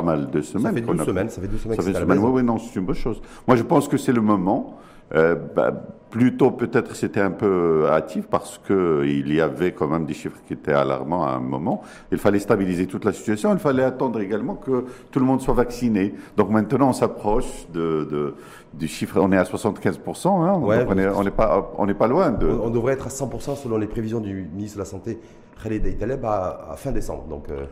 pas mal de semaines. Ça fait deux semaines, ça fait deux semaines. Ça fait deux semaines, oui, oui, non, c'est une bonne chose. Moi, je pense que c'est le moment. Euh, bah, plutôt peut-être c'était un peu hâtif parce que il y avait quand même des chiffres qui étaient alarmants à un moment. Il fallait stabiliser toute la situation. Il fallait attendre également que tout le monde soit vacciné. Donc maintenant on s'approche de, de, du chiffre. On est à 75 hein, on n'est pas on n'est pas loin de. On, devrait être à 100% selon les prévisions du ministre de la santé Khaled Aitaleb à, à fin décembre. Donc euh,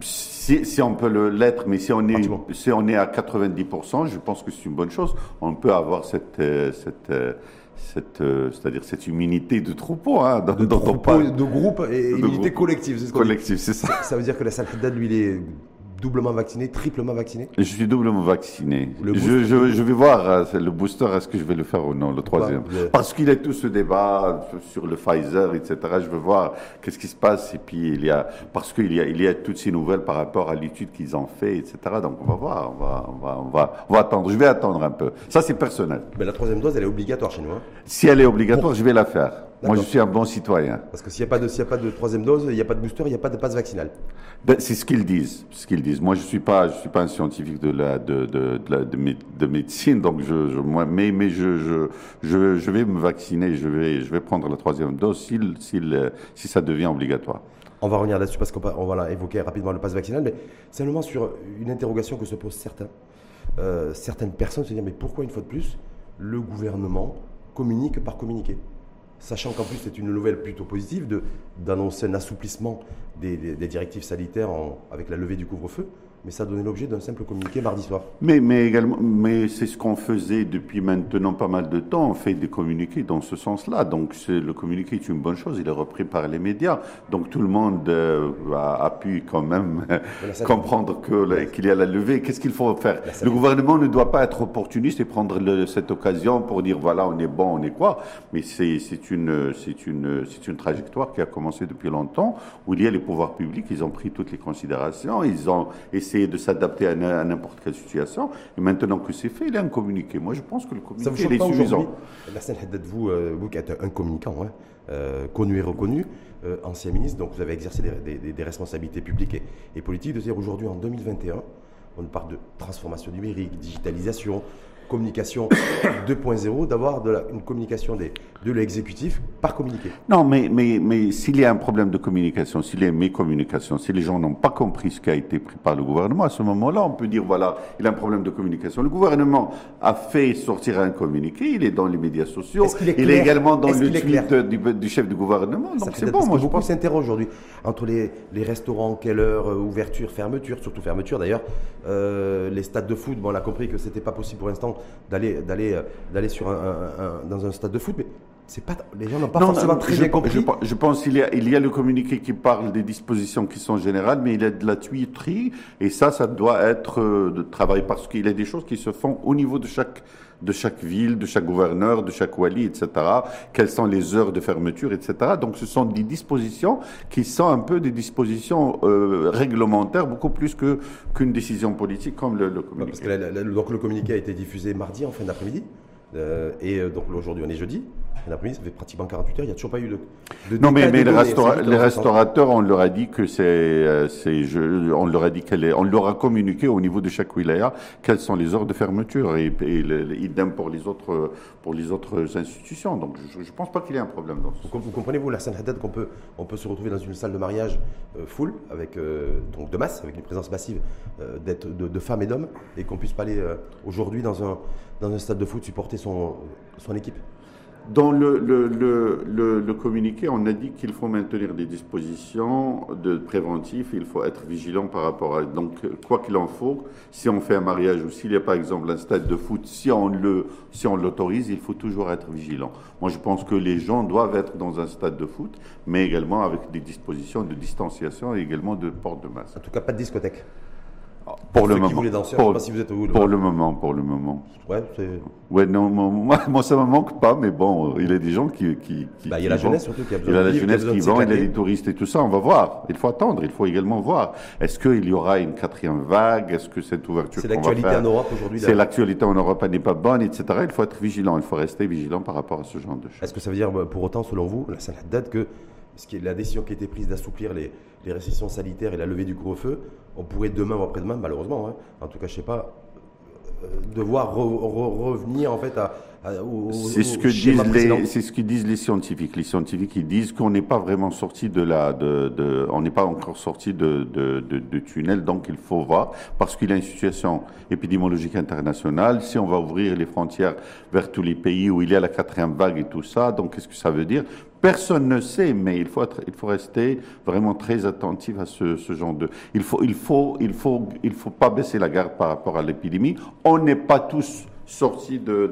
si, si, on peut l'être, mais si on, est, si on est à 90%, je pense que c'est une bonne chose. On peut avoir cette, euh, cette, euh, cette, euh, c'est-à-dire cette immunité de troupeau, hein, de, de, de groupe et immunité collective. C'est collective, c'est ça. Ça veut dire que la salle lui, il est doublement vacciné, triplement vacciné Je suis doublement vacciné. Je, je, vais voir euh, le booster, est-ce que je vais le faire ou non, le troisième. Parce qu'il y a tout ce débat sur le Pfizer, etc. Je veux voir qu'est-ce qui se passe. Et puis, il y a, parce qu'il y a, il y a toutes ces nouvelles par rapport à l'étude qu'ils ont fait, etc. Donc, on va voir, on va, on va, on va, on va attendre. Je vais attendre un peu. Ça, c'est personnel. Mais la troisième dose, elle est obligatoire chez nous. Hein. si elle est obligatoire, je vais la faire. Moi, je suis un bon citoyen. Parce que s'il n'y a, pas de, a pas de troisième dose, il n'y a pas de booster, il n'y a pas de passe vaccinal. Ben, c'est ce qu'ils disent. Ce qu'ils disent. Moi, je ne suis, pas, je suis pas un scientifique de, la, de, de, de, de médecine, donc je, je, moi, mais, mais je, je, je, vais me vacciner, je vais, je vais prendre la troisième dose si, si, si ça devient obligatoire. On va revenir là-dessus parce qu'on va, on va évoquer rapidement le passe vaccinal, mais simplement sur une interrogation que se posent certains. Euh, certaines personnes se disent mais pourquoi une fois de plus le gouvernement communique par communiqué? Sachant qu'en plus c'est une nouvelle plutôt positive d'annoncer un assouplissement des, directives sanitaires avec la levée du couvre-feu mais ça donnait l'objet d'un simple communiqué mardi soir. Mais, mais également, mais c'est ce qu'on faisait depuis maintenant pas mal de temps. On fait des communiqués dans ce sens-là. Donc le communiqué est une bonne chose. Il est repris par les médias. Donc tout le monde euh, a, pu quand même comprendre qu'il y a la levée. Qu'est-ce qu'il faut faire? Le gouvernement ne doit pas être opportuniste et prendre cette occasion pour dire voilà on est bon, on est quoi. Mais c'est une une c'est une trajectoire qui a commencé depuis longtemps où il y a les pouvoirs publics. Ils ont pris toutes les considérations. Ils ont essayé de s'adapter à, n'importe quelle situation. Et maintenant que c'est fait, il est un communiqué. Moi, je pense que le communiqué est suffisant. La scène vous, vous qui êtes un communicant, hein, euh, connu et reconnu, euh, ancien ministre, donc vous avez exercé des, responsabilités publiques et, politiques. De dire aujourd'hui, en 2021, on parle de transformation numérique, digitalisation, communication 2.0, d'avoir une communication des, de l'exécutif par communiqué. Non, mais, mais, mais s'il y a un problème de communication, s'il y a une mécommunication, si les gens n'ont pas compris ce qui a été pris par le gouvernement, à ce moment-là, on peut dire, voilà, il y a un problème de communication. Le gouvernement a fait sortir un communiqué, il est dans les médias sociaux, il, est également dans le tweet du, chef du gouvernement. Donc c'est bon, moi je pense. s'interroge aujourd'hui entre les, les, restaurants, quelle heure, euh, ouverture, fermeture, surtout fermeture d'ailleurs, euh, les stades de foot, bon, on a compris que c'était pas possible pour l'instant d'aller d'aller euh, d'aller sur un, dans un stade de foot, mais c'est pas les gens n'ont pas forcément très bien compris. Je, pense qu'il y a il y a le communiqué qui parle des dispositions qui sont générales, mais il y a de la tuyauterie et ça, ça doit être euh, de travail parce qu'il y a des choses qui se font au niveau de chaque de chaque ville, de chaque gouverneur, de chaque wali, etc. Quelles sont les heures de fermeture, etc. Donc ce sont des dispositions qui sont un peu des dispositions euh, réglementaires, beaucoup plus que qu'une décision politique comme le, communiqué. Parce que donc le communiqué a été diffusé mardi en fin d'après-midi, euh, et donc aujourd'hui on est jeudi l'après-midi, ça fait pratiquement 48 heures, il n'y a toujours pas eu de. non, mais, mais les, restaurateurs, on leur a dit que c'est. Euh, on leur a dit qu'elle. On leur a communiqué au niveau de chaque wilaya quelles sont les heures de fermeture et, et idem pour les, autres, pour les autres institutions. Donc je ne pense pas qu'il y ait un problème dans ça. Vous, comprenez-vous, la scène Haddad, qu'on peut, on peut se retrouver dans une salle de mariage euh, full, avec, euh, donc de masse, avec une présence massive d'être de, femmes et d'hommes, et qu'on puisse pas aller aujourd'hui dans un, dans un stade de foot supporter son, son équipe? Dans le, le, le, communiqué, on a dit qu'il faut maintenir des dispositions de préventif, il faut être vigilant par rapport à... Donc, quoi qu'il en faut, si on fait un mariage ou s'il y a par exemple un stade de foot, si on le, si l'autorise, il faut toujours être vigilant. Moi, je pense que les gens doivent être dans un stade de foot, mais également avec des dispositions de distanciation et également de porte de masse. En tout cas, pas de discothèque. Pour le moment. pour, si vous êtes pour le moment, pour le moment. Ouais, ouais non, moi, moi, ça me manque pas, mais bon, il y a des gens qui. qui, bah, il y a la jeunesse surtout qui a besoin Il y a la jeunesse qui vend, il y a les touristes et tout ça, on va voir. Il faut attendre, il faut également voir. Est-ce qu'il y aura une quatrième vague? Est-ce que cette ouverture. C'est l'actualité en Europe aujourd'hui. C'est l'actualité en Europe, elle n'est pas bonne, etc. Il faut être vigilant, il faut rester vigilant par rapport à ce genre de choses. Est-ce que ça veut dire, pour autant, selon vous, la Haddad, que la décision qui a été prise d'assouplir les, restrictions sanitaires et la levée du couvre-feu, on pourrait demain ou après-demain, malheureusement, hein, en tout cas, je sais pas, euh, devoir revenir en fait à, c'est ce que disent les, ce que disent les scientifiques. Les scientifiques ils disent qu'on n'est pas vraiment sorti de la, de, de on n'est pas encore sorti de, de, de, de, tunnel, donc il faut voir parce qu'il y a une situation épidémiologique internationale. Si on va ouvrir les frontières vers tous les pays où il y a la quatrième vague et tout ça, donc qu'est-ce que ça veut dire? Personne ne sait, mais il faut être, il faut rester vraiment très attentif à ce, ce genre de. Il faut, il faut, il faut, il faut pas baisser la garde par rapport à l'épidémie. On n'est pas tous sorti de,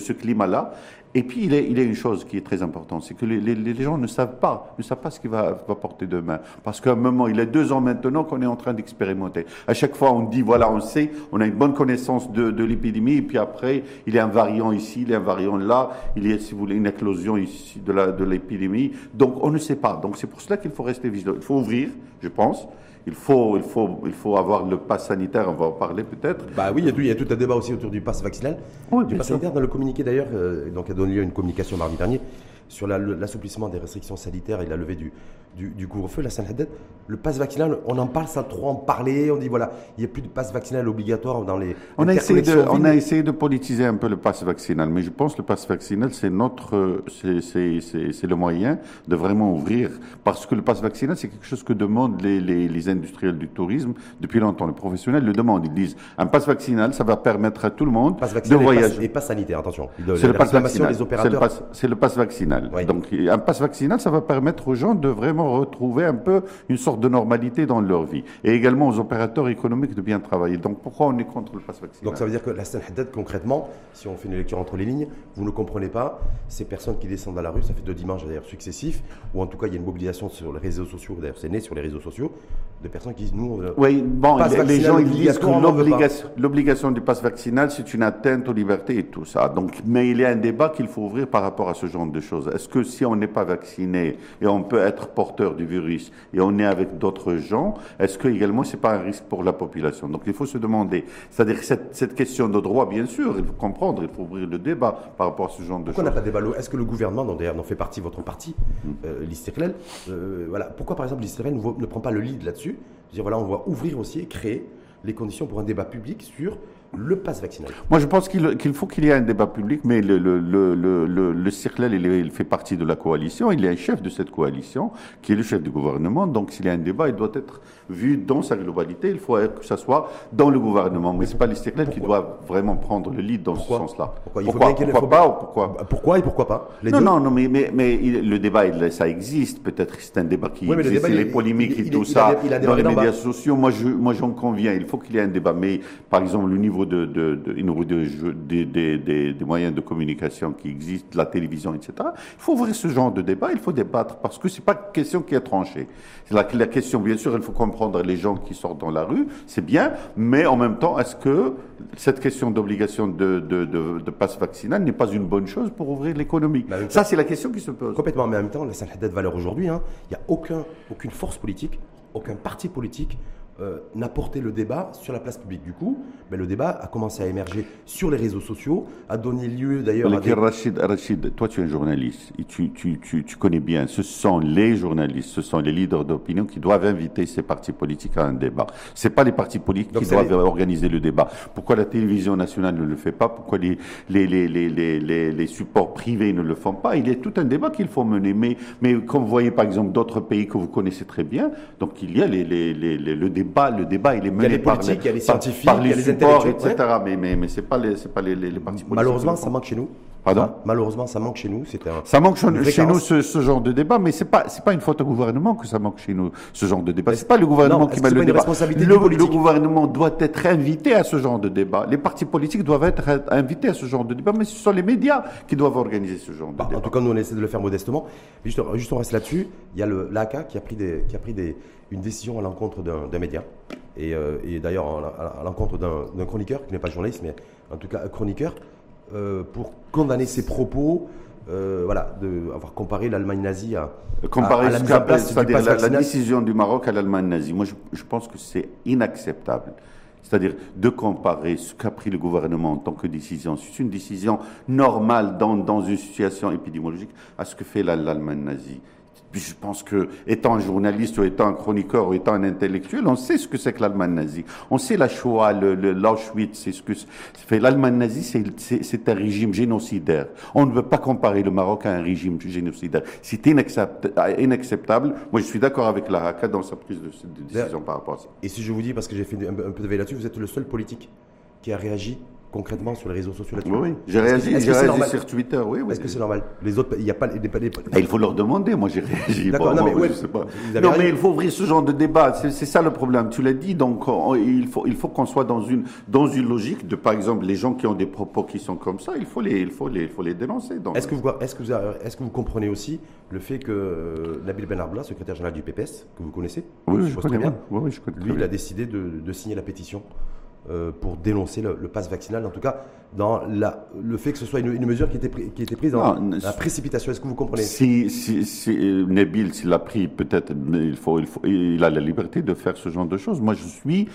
ce, climat-là. Et puis, il, y a une chose qui est très importante, c'est que les, gens ne savent pas, ne savent pas ce qu'il va, porter demain. Parce qu'à un moment, il y a deux ans maintenant qu'on est en train d'expérimenter. À chaque fois, on dit, voilà, on sait, on a une bonne connaissance de l'épidémie, et puis après, il y a un variant ici, il y a un variant là, il y a, si vous voulez, une éclosion ici de l'épidémie. Donc, on ne sait pas. Donc, c'est pour cela qu'il faut rester vigilant. Il faut ouvrir, je pense il faut, il, faut, il faut avoir le pass sanitaire, on va en parler peut-être. Bah oui, il y, a tout, il y, a tout, un débat aussi autour du pass vaccinal. Oui, du pass sanitaire, dans le communiqué d'ailleurs, euh, donc a donné lieu à une communication mardi dernier sur l'assouplissement des restrictions sanitaires et la levée du, du, couvre-feu, la Haddad, le pass vaccinal, on en parle sans trop en parler. On dit voilà, il n'y a plus de pass vaccinal obligatoire dans les. On a, essayé de, on a essayé de politiser un peu le pass vaccinal, mais je pense que le pass vaccinal, c'est notre, c'est le moyen de vraiment ouvrir, parce que le pass vaccinal, c'est quelque chose que demandent les, les, industriels du tourisme depuis longtemps. Les professionnels le demandent. Ils disent un pass vaccinal, ça va permettre à tout le monde de voyager. Et pas sanitaire, attention. C'est le pass vaccinal. C'est le pass vaccinal. Donc un pass vaccinal, ça va permettre aux gens de vraiment retrouver un peu une sorte de normalité dans leur vie. Et également aux opérateurs économiques de bien travailler. Donc pourquoi on est contre le pass vaccinal? Donc ça veut dire que la Haddad, concrètement, si on fait une lecture entre les lignes, vous ne comprenez pas ces personnes qui descendent à la rue, ça fait deux dimanches d'ailleurs successifs, ou en tout cas il y a une mobilisation sur les réseaux sociaux, d'ailleurs c'est né sur les réseaux sociaux, de personnes qui disent nous. oui, bon, les gens ils disent que l'obligation du pass vaccinal c'est une atteinte aux libertés et tout ça. Donc, mais il y a un débat qu'il faut ouvrir par rapport à ce genre de choses. Est-ce que si on n'est pas vacciné et on peut être porté du virus et on est avec d'autres gens, est-ce que également c'est pas un risque pour la population? Donc il faut se demander, c'est-à-dire cette, cette, question de droit, bien sûr, il faut comprendre, il faut ouvrir le débat par rapport à ce genre de choses. Pourquoi n'a pas débat? Est-ce que le gouvernement, dont d'ailleurs fait partie votre parti, mmh. euh, euh, voilà, pourquoi par exemple l'Istiklal ne, ne prend pas le lead là-dessus? Dire voilà, on va ouvrir aussi et créer les conditions pour un débat public sur le pass vaccinal. Moi, je pense qu'il faut qu'il y ait un débat public, mais le, le, il, fait partie de la coalition, il est un chef de cette coalition, qui est le chef du gouvernement, donc s'il y a un débat, il doit être vu dans sa globalité, il faut que ça soit dans le gouvernement, mais ce n'est pas les CIRCLEL qui doivent vraiment prendre le lead dans ce sens-là. Pourquoi, pourquoi, pourquoi pas pourquoi Pourquoi et pourquoi pas Non, non, non, mais, mais, mais le débat, il, ça existe, peut-être que c'est un débat qui existe, les polémiques et tout ça, dans les médias sociaux, moi, je, moi j'en conviens, il faut qu'il y ait un débat, mais par exemple, le niveau de, moyens de communication qui existent, la télévision, etc. Il faut ouvrir ce genre de débat, il faut débattre, parce que c'est pas une question qui est tranchée. La, la question, bien sûr, il faut comprendre les gens qui sortent dans la rue, c'est bien, mais en même temps, est-ce que cette question d'obligation de, de, de, passe vaccinal n'est pas une bonne chose pour ouvrir l'économie? Bah, Ça, c'est la question qui se pose. Complètement, mais en même temps, la Haddad valeur aujourd'hui, hein, il n'y a aucun, aucune force politique, aucun parti politique euh, n'a porté le débat sur la place publique. Du coup, mais le débat a commencé à émerger sur les réseaux sociaux, a donné lieu d'ailleurs à des... Rachid, Rachid, toi tu es un journaliste et tu, tu, tu, tu, connais bien, ce sont les journalistes, ce sont les leaders d'opinion qui doivent inviter ces partis politiques à un débat. C'est pas les partis politiques qui doivent organiser le débat. Pourquoi la télévision nationale ne le fait pas? Pourquoi les, les, les, les, supports privés ne le font pas? Il y a tout un débat qu'il faut mener. Mais, mais comme vous voyez par exemple d'autres pays que vous connaissez très bien, donc il y a le débat le débat il est mené par les, il y a les scientifiques, par, les, supports, etc. Mais, mais, mais c'est pas les, c'est pas les, les, partis politiques. Malheureusement, ça manque chez nous. Pardon Malheureusement, ça manque chez nous. Un, ça manque chez nous ce, ce, genre de débat, mais c'est pas c'est pas une faute au gouvernement que ça manque chez nous ce genre de débat. C'est pas le gouvernement qui met le débat. Le, le, gouvernement doit être invité à ce genre de débat. Les partis politiques doivent être invités à ce genre de débat, mais ce sont les médias qui doivent organiser ce genre de bah, débat. En tout cas, nous on essaie de le faire modestement. Juste, juste on reste là-dessus. Il y a le l'ACA qui a pris des qui a pris des une décision à l'encontre d'un média et, euh, et d'ailleurs à, l'encontre d'un chroniqueur qui n'est pas journaliste mais en tout cas un chroniqueur euh, pour condamner ses propos euh, voilà, de avoir comparé l'Allemagne nazie à, comparer à, la mise la, décision du Maroc à l'Allemagne nazie. Moi, je, je pense que c'est inacceptable C'est-à-dire de comparer ce qu'a pris le gouvernement en tant que décision, c'est une décision normale dans, dans une situation épidémiologique, à ce que fait l'Allemagne nazie. Puis je pense que, étant un journaliste ou étant un chroniqueur ou étant un intellectuel, on sait ce que c'est que l'Allemagne nazie. On sait la Shoah, l'Auschwitz, c'est ce que fait. L'Allemagne nazie, c'est un régime génocidaire. On ne veut pas comparer le Maroc à un régime génocidaire. C'est inacceptable. Moi, je suis d'accord avec la RACA dans sa prise de, décision par rapport à ça. Et si je vous dis, parce que j'ai fait un, peu de veille là-dessus, vous êtes le seul politique qui a réagi concrètement sur les réseaux sociaux là-dessus Oui, oui. j'ai réagi, réagi sur Twitter. Oui, oui. Est-ce que c'est normal? Les autres, il n'y a pas, les, ah, Il faut leur demander. Moi, j'ai réagi. D'accord, non, mais, je sais pas. non mais il faut ouvrir ce genre de débat. C'est ça le problème. Tu l'as dit. Donc, il faut, il faut qu'on soit dans une, dans une logique de, par exemple, les gens qui ont des propos qui sont comme ça. Il faut les, il faut les, il faut les dénoncer. Est-ce que vous, est-ce que vous, est-ce que vous comprenez aussi le fait que euh, Nabil Ben Arbla, secrétaire général du PPS, que vous connaissez, oui, je, connais bien. Oui, oui, je connais lui, il a décidé de, de signer la pétition euh, pour dénoncer le, pass vaccinal, en tout cas dans la, le fait que ce soit une, mesure qui était, qui était prise dans la précipitation. Est-ce que vous comprenez? Si, si, si euh, Nabil, s'il l'a pris, peut-être, il, faut, il, faut, il a la liberté de faire ce genre de choses. Moi, je suis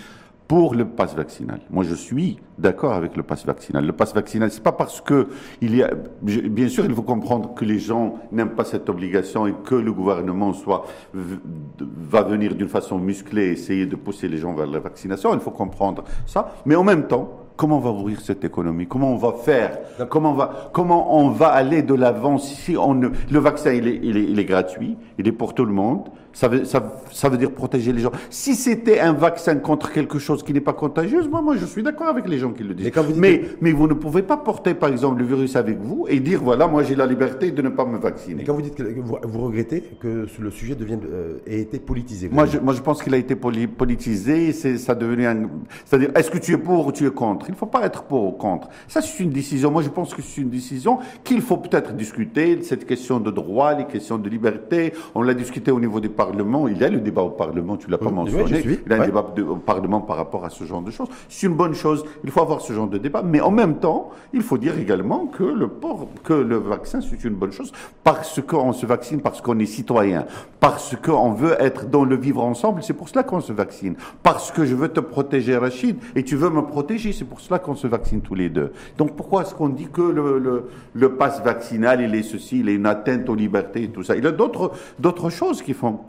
pour le pass vaccinal. Moi, je suis d'accord avec le pass vaccinal. Le pass vaccinal, c'est pas parce que il y a, bien sûr, il faut comprendre que les gens n'aiment pas cette obligation et que le gouvernement soit va venir d'une façon musclée essayer de pousser les gens vers la vaccination. Il faut comprendre ça, mais en même temps, comment on va ouvrir cette économie? Comment on va faire? Comment on va, comment on va aller de l'avant si on ne, le vaccin il est, il est, il est gratuit, il est pour tout le monde. Ça veut, ça, ça veut dire protéger les gens. Si c'était un vaccin contre quelque chose qui n'est pas contagieuse, moi, moi, je suis d'accord avec les gens qui le disent. Mais, vous, mais, mais, vous ne pouvez pas porter, par exemple, le virus avec vous et dire, voilà, moi, j'ai la liberté de ne pas me vacciner. Mais quand vous dites que vous, regrettez que le sujet devienne, euh, ait été politisé moi je, moi, je pense qu'il a été politisé. C'est, ça devenu un. C'est-à-dire, est-ce que tu es pour ou tu es contre? Il ne faut pas être pour ou contre. Ça, c'est une décision. Moi, je pense que c'est une décision qu'il faut peut-être discuter. Cette question de droit, les questions de liberté, on l'a discuté au niveau des Parlement, il y a le débat au Parlement, tu l'as pas mentionné, il y a un débat au Parlement par rapport à ce genre de choses. C'est une bonne chose, il faut avoir ce genre de débat, mais en même temps, il faut dire également que le port, que le vaccin, c'est une bonne chose, parce qu'on se vaccine, parce qu'on est citoyen, parce qu'on veut être dans le vivre ensemble, c'est pour cela qu'on se vaccine, parce que je veux te protéger, Rachid, et tu veux me protéger, c'est pour cela qu'on se vaccine tous les deux. Donc pourquoi est-ce qu'on dit que le, le, le passe vaccinal, il est ceci, il est une atteinte aux libertés et tout ça? Il y a d'autres, d'autres choses qui font,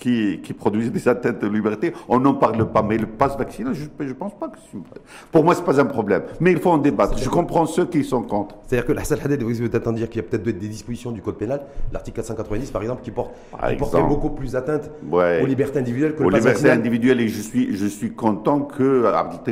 qui, qui, produisent des atteintes de liberté. On n'en parle pas, mais le passe vaccinal, je ne pense pas que Pour moi, ce n'est pas un problème. Mais il faut en débattre. Je comprends ceux qui sont contre. C'est-à-dire que la salade, vous êtes en dire qu'il y a peut-être des dispositions du Code pénal, l'article 490 par exemple, qui, porte, porterait beaucoup plus atteinte aux libertés individuelles que aux le passe libertés individuelles. Et je suis, je suis content que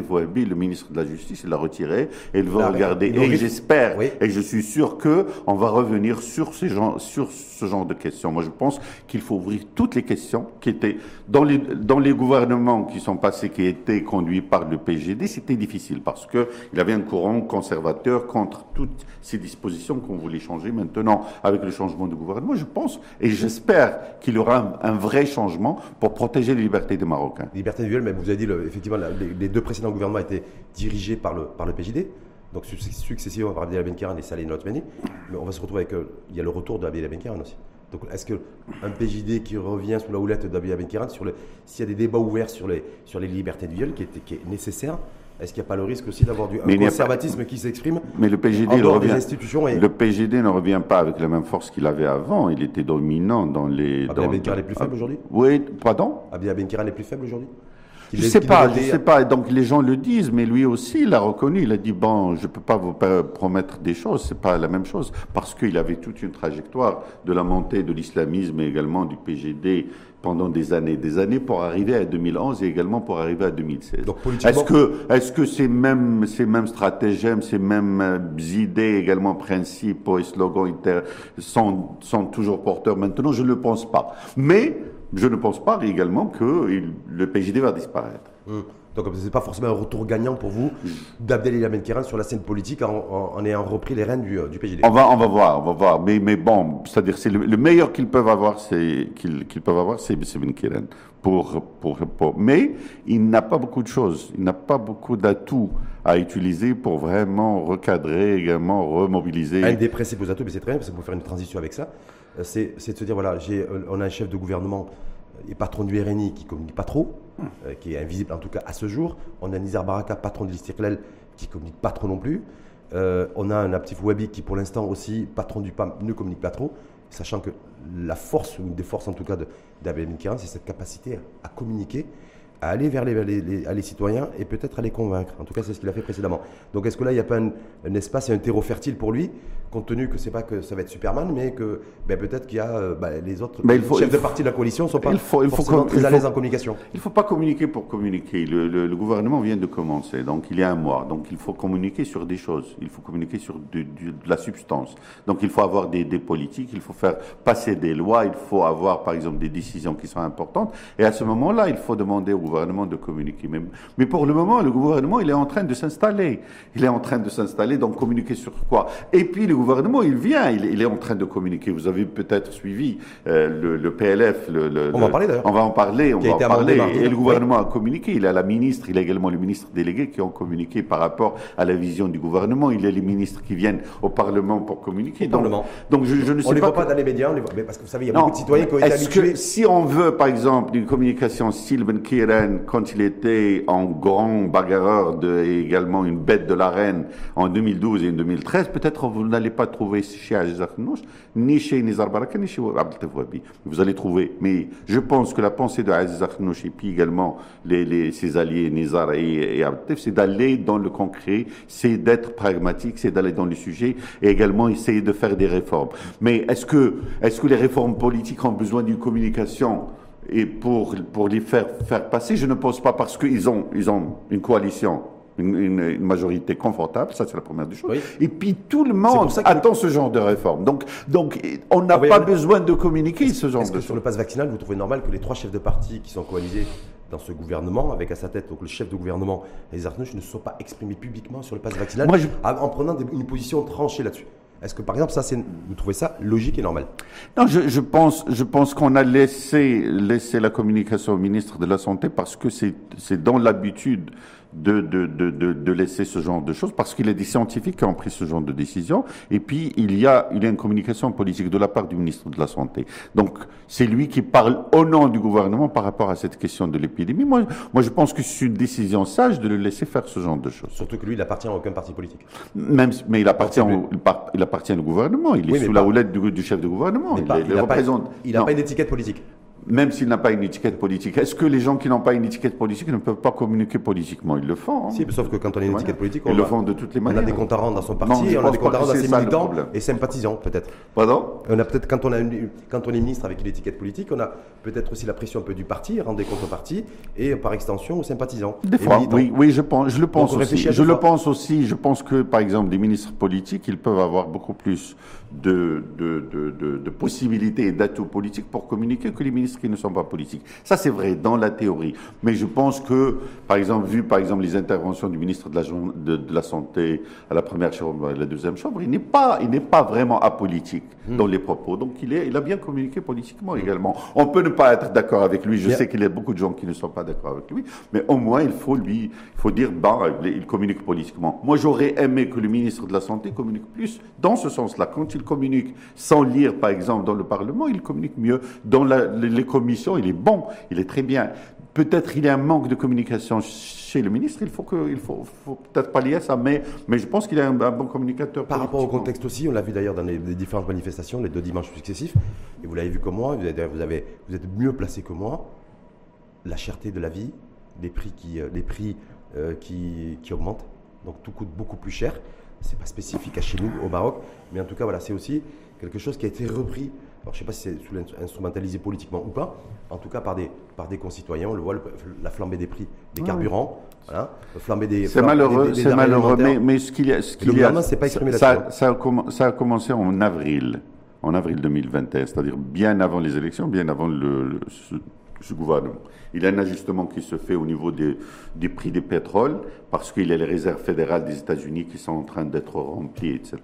Fouabi, le ministre de la Justice, l'a retiré et il va regarder. Et j'espère, et je suis sûr qu'on va revenir sur, ces gens, sur ce genre de questions. Moi, je pense qu'il faut ouvrir toutes les questions qui étaient dans les, dans les gouvernements qui sont passés, qui étaient conduits par le PGD, c'était difficile parce qu'il avait un courant conservateur contre toutes ces dispositions qu'on voulait changer. Maintenant, avec le changement de gouvernement, je pense et j'espère qu'il y aura un, vrai changement pour protéger les libertés des Marocains. Liberté individuelle, mais vous avez dit, effectivement, les, deux précédents gouvernements étaient dirigés par le, par le PJD donc successivement par Abdel Benkiran et Saleh Notmeni. Mais on va se retrouver avec. Euh, il y a le retour d'Abdel Benkiran aussi. Donc, est-ce qu'un PJD qui revient sous la houlette d'Abiy Benkiran, s'il y a des débats ouverts sur les, sur les libertés qui est, qui est nécessaire, est-ce qu'il n'y a pas le risque aussi d'avoir du un conservatisme qui s'exprime Mais le PGD, revient, institutions et... le PGD ne revient pas avec la même force qu'il avait avant. Il était dominant dans les. Abiy Benkiran est plus faible aujourd'hui Oui, pardon? Abiy Benkiran est plus faible aujourd'hui je sais pas, je sais pas. Donc les gens le disent, mais lui aussi, il a reconnu. Il a dit bon, je peux pas vous promettre des choses, c'est pas la même chose, parce qu'il avait toute une trajectoire de la montée de l'islamisme et également du PGD pendant des années, des années pour arriver à 2011 et également pour arriver à 2016. Est-ce que, est-ce que ces mêmes, ces mêmes stratagèmes, ces mêmes euh, idées, également principes et slogans sont, sont toujours porteurs maintenant? Je ne le pense pas. Mais je ne pense pas également que le PJD va disparaître. Hum. Donc ce n'est pas forcément un retour gagnant pour vous d'Abdel Kiran sur la scène politique en, ayant repris les rênes du, euh, du, PJD. On va, on va voir, on va voir. Mais, mais bon, c'est-à-dire c'est le, meilleur qu'ils peuvent avoir, c'est qu'ils peuvent avoir, c'est Ben. Pour, pour, mais il n'a pas beaucoup de choses, il n'a pas beaucoup d'atouts à utiliser pour vraiment recadrer, également remobiliser. Un des principaux atouts, mais c'est très bien parce qu'on peut faire une transition avec ça, c'est de se dire voilà, euh, on a un chef de gouvernement et patron du RNI qui communique pas trop, euh, qui est invisible en tout cas à ce jour. On a Nizar Baraka, patron de l'Istiklal, qui communique pas trop non plus. Euh, on a un Aptif Wabi qui pour l'instant aussi, patron du PAM, ne communique pas trop, sachant que la force, ou une des forces en tout cas d'Abel Kiran, c'est cette capacité à communiquer à aller vers les, citoyens et peut-être à les convaincre. En tout cas, c'est ce qu'il a fait précédemment. Donc, est-ce que là, il n'y a pas un, espace et un terreau fertile pour lui, compte tenu que c'est pas que ça va être Superman, mais que ben, peut-être qu'il y a euh, ben, les autres chefs de parti de la coalition ne sont pas il faut, il faut très à l'aise en communication. Il ne faut pas communiquer pour communiquer. Le, gouvernement vient de commencer, donc il y a un mois. Donc, il faut communiquer sur des choses. Il faut communiquer sur de, la substance. Donc, il faut avoir des, des politiques, il faut faire passer des lois, il faut avoir, par exemple, des décisions qui sont importantes. Et à ce moment-là, il faut demander au gouvernement de communiquer. Mais, mais pour le moment, le gouvernement, il est en train de s'installer. Il est en train de s'installer, donc communiquer sur quoi? Et puis le gouvernement, il vient, il, est en train de communiquer. Vous avez peut-être suivi euh, le, PLF. Le, on va en parler d'ailleurs. On va en parler, on va en parler. Et le gouvernement a communiqué. Il a la ministre, il a également le ministre délégué qui ont communiqué par rapport à la vision du gouvernement. Il y a les ministres qui viennent au Parlement pour communiquer. donc, Parlement. donc je, ne sais on les voit pas dans les médias, mais parce que vous savez, il y a beaucoup de citoyens qui ont été habitués. si on veut, par exemple, une communication style Ben Kiren, quand il était en grand bagarreur de, et également une bête de l'arène en 2012 et en 2013, peut-être vous n'allez pas trouver chez Aziz ni chez Nizar Baraka, ni chez Abdel Vous allez trouver. Mais je pense que la pensée de Aziz et puis également les, ses alliés Nizar et, et c'est d'aller dans le concret, c'est d'être pragmatique, c'est d'aller dans le sujet et également essayer de faire des réformes. Mais est-ce que, est-ce que les réformes politiques ont besoin d'une communication et pour, pour les faire, faire passer, je ne pense pas parce qu'ils ont, ils ont une coalition une, majorité confortable, ça c'est la première des choses. Et puis tout le monde attend ce genre de réforme. Donc, donc on n'a pas besoin de communiquer ce genre de que Sur le pass vaccinal, vous trouvez normal que les trois chefs de parti qui sont coalisés dans ce gouvernement, avec à sa tête donc le chef de gouvernement et les Arnouch, ne se soient pas exprimés publiquement sur le pass vaccinal en prenant une position tranchée là-dessus? Est-ce que par exemple, ça, vous trouvez ça logique et normal? Non, je, je, pense, je pense qu'on a laissé, laissé la communication au ministre de la Santé parce que c'est dans l'habitude de, de, de, de, laisser ce genre de choses parce qu'il y a des scientifiques qui ont pris ce genre de décision. Et puis, il y a, il y a une communication politique de la part du ministre de la Santé. Donc, c'est lui qui parle au nom du gouvernement par rapport à cette question de l'épidémie. Moi, moi, je pense que c'est une décision sage de le laisser faire ce genre de choses. Surtout que lui, il appartient à aucun parti politique. Même, mais il appartient, au, il, appartient au gouvernement. Il est sous la houlette du, du, chef de gouvernement. il, il, représente. il n'a pas une étiquette politique même s'il n'a pas une étiquette politique. Est-ce que les gens qui n'ont pas une étiquette politique ne peuvent pas communiquer politiquement? Ils le font. Hein. Si, sauf que quand on a une étiquette politique, on, Ils le font de toutes les manières. On a des comptes à rendre dans son parti, on a des comptes à rendre dans ses militants et sympathisants, peut-être. Pardon? On a peut-être, quand, on a quand on est ministre avec une étiquette politique, on a peut-être aussi la pression un peu du parti, rendre des comptes au parti et par extension aux sympathisants. Des fois, oui, oui, je, pense, je le pense aussi. Je le pense aussi. Je pense que, par exemple, des ministres politiques, ils peuvent avoir beaucoup plus de, de, de, de possibilités et d'atouts politiques pour communiquer que les ministres qui ne sont pas politiques. Ça, c'est vrai dans la théorie. Mais je pense que, par exemple, vu par exemple les interventions du ministre de la, de, la Santé à la première chambre et à la deuxième chambre, il n'est pas, il n'est pas vraiment apolitique hmm. dans les propos. Donc, il, est, il a bien communiqué politiquement également. On peut ne pas être d'accord avec lui. Je sais qu'il y a beaucoup de gens qui ne sont pas d'accord avec lui. Mais au moins, il faut lui, il faut dire, bah, il communique politiquement. Moi, j'aurais aimé que le ministre de la Santé communique plus dans ce sens-là. Quand il communique sans lire, par exemple, dans le Parlement, il communique mieux. Dans les commissions, il est bon il est très bien. Peut-être il y a un manque de communication chez le ministre, il faut, que, il faut, faut peut-être pallier ça, mais, mais je pense qu'il est un, bon communicateur. Par rapport au contexte aussi, on l'a vu d'ailleurs dans les, différentes manifestations, les deux dimanches successifs, et vous l'avez vu comme moi, vous, vous, avez, vous êtes mieux placé que moi, la cherté de la vie, les prix qui, euh, les prix, euh, qui, qui augmentent, donc tout coûte beaucoup plus cher. C'est pas spécifique à chez nous, au Maroc, mais en tout cas, voilà, c'est aussi quelque chose qui a été repris alors, je ne sais pas si c'est instrumentalisé politiquement ou pas, en tout cas par des, par des concitoyens. On le voit, la flambée des prix des carburants, voilà, flambée des. C'est malheureux, c'est malheureux, mais, mais, ce qu'il y a. Ce qu'il y a pas exprimé ça, ça, a ça, a commencé en avril, en avril 2021, c'est-à-dire bien avant les élections, bien avant le, ce gouvernement. Il y a un ajustement qui se fait au niveau des, des prix des pétroles, parce qu'il y a les réserves fédérales des États-Unis qui sont en train d'être remplies, etc.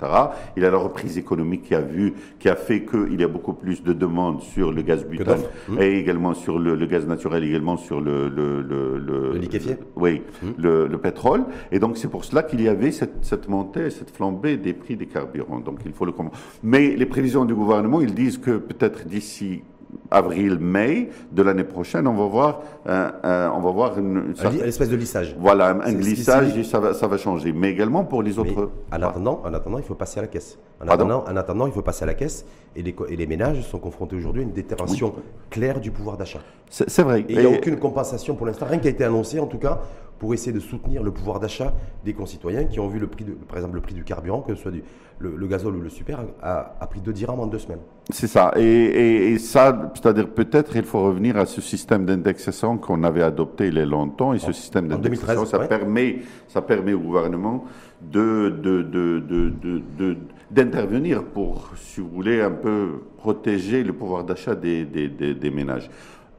Il y a la reprise économique qui a vu, qui a fait qu'il y a beaucoup plus de demandes sur le gaz butane mmh. et également sur le, gaz naturel, également sur le le le, le, le liquéfié. Oui, mmh. le, le, pétrole. Et donc c'est pour cela qu'il y avait cette, cette montée, cette flambée des prix des carburants. Donc il faut le comprendre. Mais les prévisions du gouvernement, ils disent que peut-être d'ici avril, mai de l'année prochaine, on va voir, on va voir une, une espèce de lissage. Voilà, un glissage et ça va, ça va changer. Mais également pour les autres. en, attendant, en attendant, il faut passer à la caisse. En attendant, en attendant, il faut passer à la caisse et les, et les ménages sont confrontés aujourd'hui à une détermination claire du pouvoir d'achat. C'est vrai. Et il n'y a aucune compensation pour l'instant, rien qui a été annoncé en tout cas pour essayer de soutenir le pouvoir d'achat des concitoyens qui ont vu le prix, de, par exemple le prix du carburant, que ce soit du, le, le gazole ou le super, a, a pris 2 dirhams en deux semaines. C'est ça. Et, et, ça, c'est-à-dire peut-être il faut revenir à ce système d'indexation qu'on avait adopté il y a longtemps. Et ce système d'indexation, ça, permet, ça permet au gouvernement de, de, de, d'intervenir pour, si vous voulez, un peu protéger le pouvoir d'achat des, des, des, des ménages.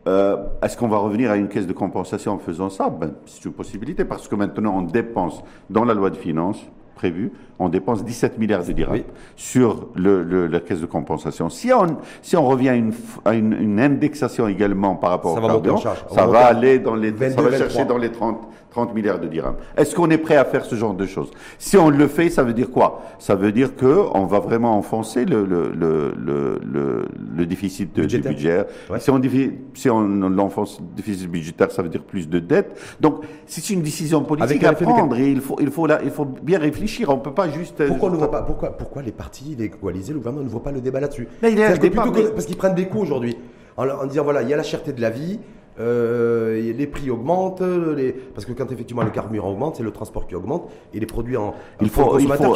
Euh, Est-ce qu'on va revenir à une caisse de compensation en faisant ça? Ben, C'est une possibilité parce que maintenant on dépense dans la loi de finances prévue, on dépense 17 milliards de dirhams sur le, le, la caisse de compensation. Si on, si on revient à une, à une, une indexation également par rapport ça au carburant, ça va aller dans les, 22, ça va chercher dans les 30, 30 milliards de dirhams. Est-ce qu'on est prêt à faire ce genre de choses? Si on le fait, ça veut dire quoi? Ça veut dire que on va vraiment enfoncer le, le, le, le, le déficit de, du budget. Ouais. Si on, si on l'enfonce le déficit budgétaire, ça veut dire plus de dettes. Donc, c'est une décision politique Avec à prendre et il faut, il, faut là, il faut bien réfléchir. On peut pas juste... Euh, pourquoi, on ne voit pas, pourquoi, pourquoi les partis, les coalisés, le gouvernement ne voit pas le débat là-dessus? Mais il y a un débat, mais... Parce qu'ils prennent des coups aujourd'hui. En, en disant, voilà, il y a la cherté de la vie, euh, les prix augmentent, les... parce que quand effectivement le carburant augmente, c'est le transport qui augmente et les produits en. Il faut, il faut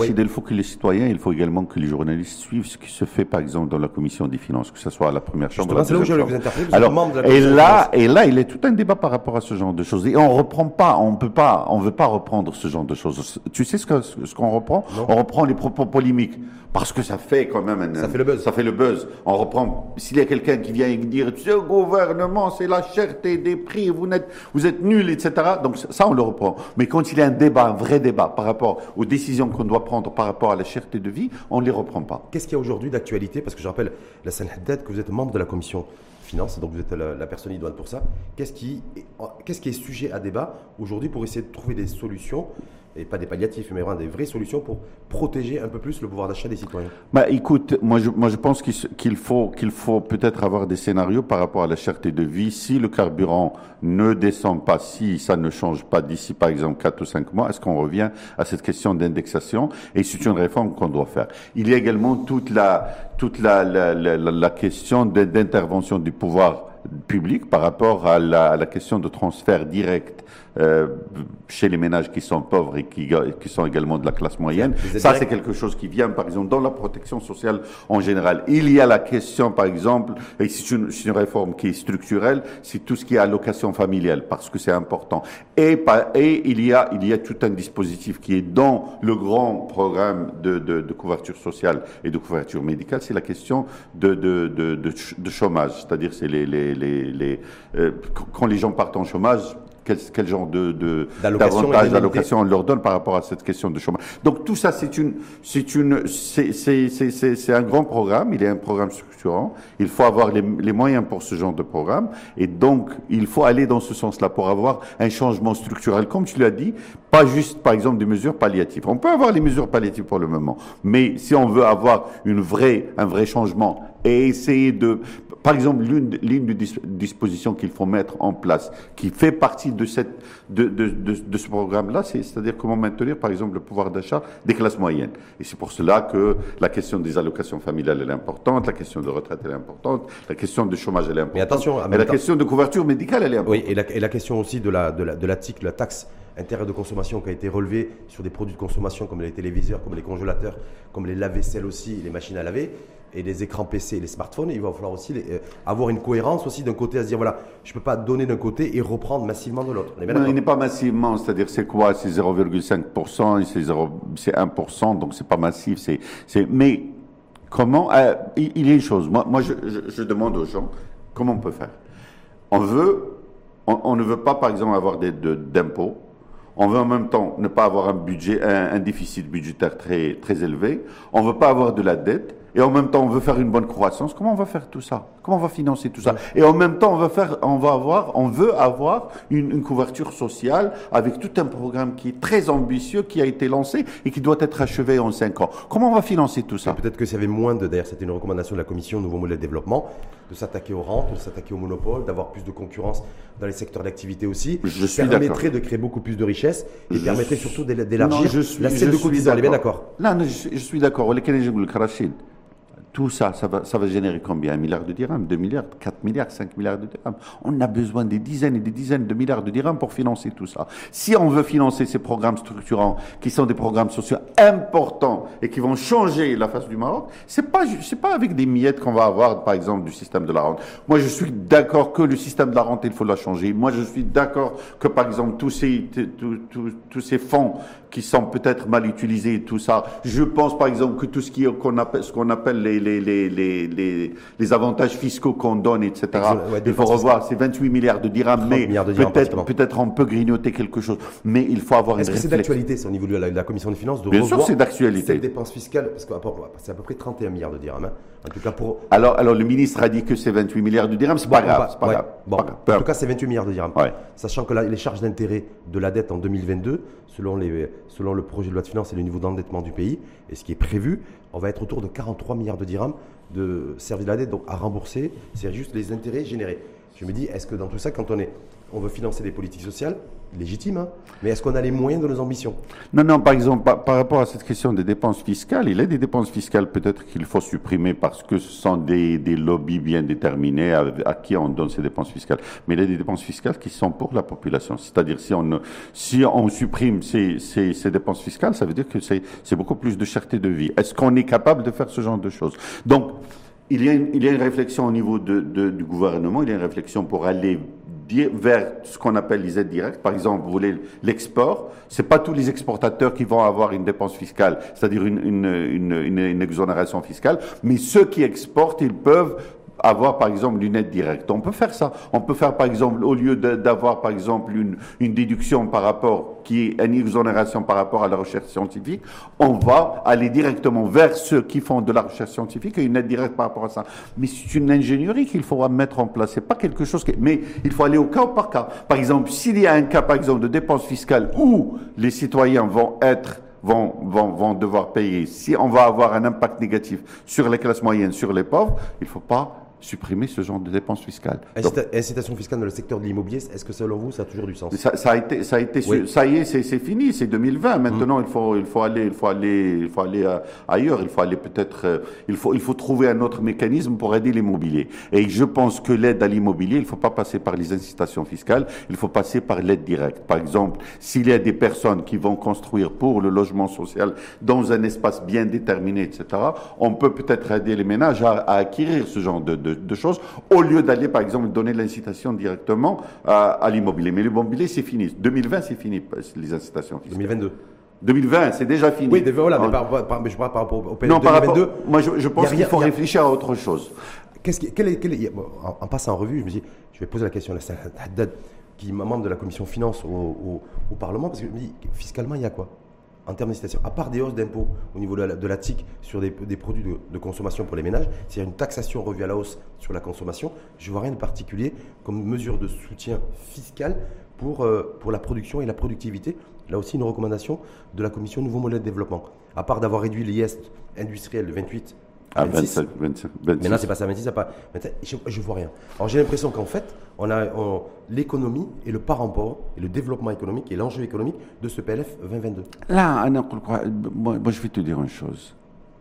oui. il faut que les citoyens, il faut également que les journalistes suivent ce qui se fait par exemple dans la commission des finances, que ce soit à la première chambre. C'est là où je vous interpeller. Alors, et là, et là, il est tout un débat par rapport à ce genre de choses. Et on reprend pas, on peut pas, on veut pas reprendre ce genre de choses. Tu sais ce qu'on ce qu'on reprend? Non. On reprend les propos polémiques parce que ça fait quand même un, ça fait le buzz. Ça fait le buzz. On reprend. S'il y a quelqu'un qui vient dire, tu sais, au gouvernement c'est la cherté des prix, vous êtes, vous êtes nuls, etc. Donc ça, on le reprend. Mais quand il y a un débat, un vrai débat par rapport aux décisions qu'on doit prendre par rapport à la cherté de vie, on ne les reprend pas. Qu'est-ce qu'il y a aujourd'hui d'actualité? Parce que je rappelle, la Haddad, que vous êtes membre de la commission finance, donc vous êtes la, la personne idoine pour ça. Qu'est-ce qui, qu'est-ce qui est sujet à débat aujourd'hui pour essayer de trouver des solutions et pas des palliatifs, mais vraiment des vraies solutions pour protéger un peu plus le pouvoir d'achat des citoyens bah, Écoute, moi je, moi je pense qu'il faut, qu'il faut peut-être avoir des scénarios par rapport à la cherté de vie. Si le carburant ne descend pas, si ça ne change pas d'ici par exemple 4 ou 5 mois, est-ce qu'on revient à cette question d'indexation Et c'est une réforme qu'on doit faire. Il y a également toute la, toute la, la, la, la question d'intervention du pouvoir public par rapport à la, à la question de transfert direct euh, chez les ménages qui sont pauvres et qui, qui sont également de la classe moyenne. Ça, c'est quelque chose qui vient, par exemple, dans la protection sociale en général. Il y a la question, par exemple, et c'est une, une, réforme qui est structurelle, c'est tout ce qui est allocation familiale, parce que c'est important. Et, et il, y a, il y a tout un dispositif qui est dans le grand programme de, de, de couverture sociale et de couverture médicale, c'est la question de, de, de, de chômage, c'est-à-dire c'est les, les, les, les euh, quand les gens partent en chômage, quel, quel, genre de, de d'avantages d'allocation on leur donne par rapport à cette question de chômage. Donc tout ça, c'est une, c'est une, c'est, c'est, c'est, c'est un grand programme. Il est un programme structurant. Il faut avoir les, les, moyens pour ce genre de programme. Et donc, il faut aller dans ce sens-là pour avoir un changement structurel, comme tu l'as dit, pas juste, par exemple, des mesures palliatives. On peut avoir les mesures palliatives pour le moment, mais si on veut avoir une vraie, un vrai changement et essayer de, par exemple, l'une des dispositions qu'il faut mettre en place, qui fait partie de, cette, de, de, de, de ce programme-là, c'est-à-dire comment maintenir, par exemple, le pouvoir d'achat des classes moyennes. Et c'est pour cela que la question des allocations familiales elle est importante, la question de retraite elle est importante, la question du chômage elle est importante. Mais attention, et la question de couverture médicale elle est importante. Oui, et la, et la question aussi de la, de la, de la TIC, la taxe intérêt de consommation qui a été relevé sur des produits de consommation comme les téléviseurs, comme les congélateurs, comme les lave-vaisselle aussi, les machines à laver et les écrans PC et les smartphones, il va falloir aussi les, euh, avoir une cohérence aussi d'un côté à se dire voilà, je ne peux pas donner d'un côté et reprendre massivement de l'autre. Non, il n'est pas massivement, c'est-à-dire c'est quoi C'est 0,5% et c'est 1%, donc c'est pas massif. C'est, c'est, mais comment euh, il, il, y a une chose. Moi, moi je, je, je, demande aux gens comment on peut faire? On veut, on, on ne veut pas par exemple avoir des, de, d'impôts on veut en même temps ne pas avoir un budget, un, un déficit budgétaire très, très élevé. On ne veut pas avoir de la dette. Et en même temps, on veut faire une bonne croissance. Comment on va faire tout ça? Comment on va financer tout ça? Et en même temps, on va faire, on va avoir, on veut avoir une, une, couverture sociale avec tout un programme qui est très ambitieux, qui a été lancé et qui doit être achevé en cinq ans. Comment on va financer tout ça? Peut-être que s'il y avait moins de, d'ailleurs, c'était une recommandation de la Commission Nouveau Modèle de Développement, de s'attaquer aux rentes, de s'attaquer au monopole, d'avoir plus de concurrence dans les secteurs d'activité aussi. Je suis permettrait de créer beaucoup plus de richesses et Je permettrait suis- surtout d'élargir Non, je suis- l'assiette je de cotisants. On est bien d'accord Là, non, je, suis- je suis d'accord. Tout ça, ça va, ça va générer combien? Un milliard de dirhams, 2 milliards, 4 milliards, 5 milliards de dirhams. On a besoin des dizaines et des dizaines de milliards de dirhams pour financer tout ça. Si on veut financer ces programmes structurants, qui sont des programmes sociaux importants et qui vont changer la face du Maroc, c'est pas, c'est pas avec des miettes qu'on va avoir, par exemple, du système de la rente. Moi, je suis d'accord que le système de la rente, il faut la changer. Moi, je suis d'accord que, par exemple, tous ces, tous- tous ces fonds qui sont peut-être mal utilisés et tout ça. Je pense, par exemple, que tout ce qui, qu'on appelle, ce qu'on appelle les, les, les, les, les, avantages fiscaux qu'on donne, etc. Ouais, il faut dépenses revoir, c'est 28 milliards de dirhams, 30 mais peut-être, peut-être on peut grignoter quelque chose. Mais il faut avoir une Est-ce que c'est d'actualité, c'est au niveau de la, de la commission des finances, de Bien sûr, revoir c'est d'actualité. cette dépense fiscale Parce que c'est à peu près 31 milliards de dirhams. hein. En tout cas, pour. Alors, alors, le ministre a dit que c'est 28 milliards de dirhams, c'est pas Bon, grave, pas ouais, grave. bon, Pas grave. En tout cas, c'est 28 milliards de dirhams. Ouais. Sachant que les charges d'intérêt de la dette en 2022, selon, le projet de loi de finances et le niveau d'endettement du pays, et ce qui est prévu, on va être autour de 43 milliards de dirhams de service de la dette donc à rembourser. C'est juste les intérêts générés. Je me dis, est-ce que dans tout ça, quand on, est, on veut financer des politiques sociales, légitimes, hein, mais est-ce qu'on a les moyens de nos ambitions? Non, non, par exemple, par, rapport à cette question des dépenses fiscales, il y a des dépenses fiscales peut-être qu'il faut supprimer parce que ce sont des, des lobbies bien déterminés à, qui on donne ces dépenses fiscales. Mais il y a des dépenses fiscales qui sont pour la population. C'est-à-dire, si on, si on supprime ces, ces, dépenses fiscales, ça veut dire que c'est beaucoup plus de cherté de vie. Est-ce qu'on est capable de faire ce genre de choses? Donc, il y, a une, il y a une réflexion au niveau de, du gouvernement, il y a une réflexion pour aller vers ce qu'on appelle les aides directes. Par exemple, vous voulez l'export, c'est pas tous les exportateurs qui vont avoir une dépense fiscale, c'est-à-dire une, une, une, une- exonération fiscale, mais ceux qui exportent, ils peuvent avoir par exemple une aide directe. On peut faire ça. On peut faire par exemple, au lieu d'avoir par exemple une, une déduction par rapport, qui est une exonération par rapport à la recherche scientifique, on va aller directement vers ceux qui font de la recherche scientifique et une aide directe par rapport à ça. Mais c'est une ingénierie qu'il faudra mettre en place. C'est pas quelque chose qui, mais il faut aller au cas par cas. Par exemple, s'il y a un cas par exemple de dépenses fiscales où les citoyens vont être vont, vont, vont devoir payer, si on va avoir un impact négatif sur les classes moyennes, sur les pauvres, il ne faut pas supprimer ce genre de dépenses fiscales. Incitation fiscale dans le secteur de l'immobilier, est-ce que selon vous, ça a toujours du sens? Ça, ça a été, ça a été, Oui. ça y est, c'est fini, c'est 2020. Maintenant, il faut, il faut aller, il faut aller, il faut aller euh, ailleurs. Il faut aller peut-être, euh, il faut, il faut trouver un autre mécanisme pour aider l'immobilier. Et je pense que l'aide à l'immobilier, il ne faut pas passer par les incitations fiscales, il faut passer par l'aide directe. Par exemple, s'il y a des personnes qui vont construire pour le logement social dans un espace bien déterminé, etc., on peut peut-être aider les ménages à, à acquérir ce genre de, de- de choses au lieu d'aller, par exemple, donner l'incitation directement à, à l'immobilier. Mais l'immobilier, c'est fini. 2020, c'est fini, les incitations fiscales. 2022 2020, c'est déjà fini. Oui, mais voilà, mais On- par, par- mais je parle par rapport au PLF non, par rapport, 2022. moi, je, pense qu'il faut a- réfléchir à autre chose. Qu'est-ce qui, quel est- quel est- bon, en, en passant en revue, je me dis, je vais poser la question à Haddad, qui est membre de la commission finance au, au- au Parlement, parce que je me dis, fiscalement, il y a quoi? En termes d'incitation, à part des hausses d'impôts au niveau de la, TIC sur des, produits de, consommation pour les ménages, a une taxation revue à la hausse sur la consommation, je ne vois rien de particulier comme mesure de soutien fiscal pour, euh, pour la production et la productivité. Là aussi, une recommandation de la commission Nouveau Modèle de Développement. À part d'avoir réduit l'IS industriel de 28 À 26, 25, 25, 26. Maintenant, c'est passé à 26, ça pas. maintenant, Je, je vois rien. Alors, j'ai l'impression qu'en fait, on a on- l'économie et le parent pauvre et le développement économique et l'enjeu économique de ce PLF 2022. Là, moi, je vais te dire une chose.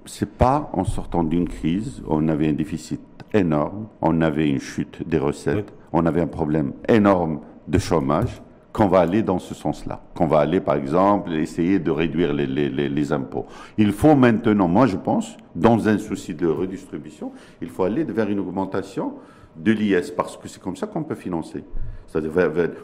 C'est pas en sortant d'une crise, on avait un déficit énorme, on avait une chute des recettes, on avait un problème énorme de chômage, qu'on va aller dans ce sens-là. Qu'on va aller, par exemple, essayer de réduire les, impôts. Il faut maintenant, moi je pense, dans un souci de redistribution, il faut aller vers une augmentation de l'IS, parce que c'est comme ça qu'on peut financer.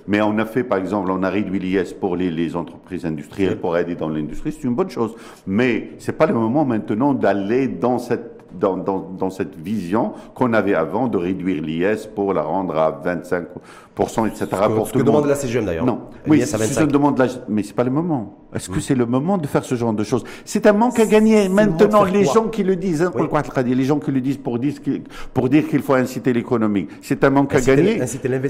Mais on a fait, par exemple, on a réduit l'IS pour les, entreprises industrielles, pour aider dans l'industrie, c'est une bonne chose. Mais c'est pas le moment maintenant d'aller dans cette dans cette vision qu'on avait avant de réduire l'IS pour la rendre à 25%, etc. Ce que, pour ce que demande la CGM d'ailleurs. Non, oui, c'est 25. une demande, la- mais c'est pas le moment. Est-ce que c'est le moment de faire ce genre de choses? C'est un manque à gagner. Maintenant, les gens qui le disent, hein, les gens qui le disent pour dire, pour dire qu'il faut inciter l'économie, c'est un manque à gagner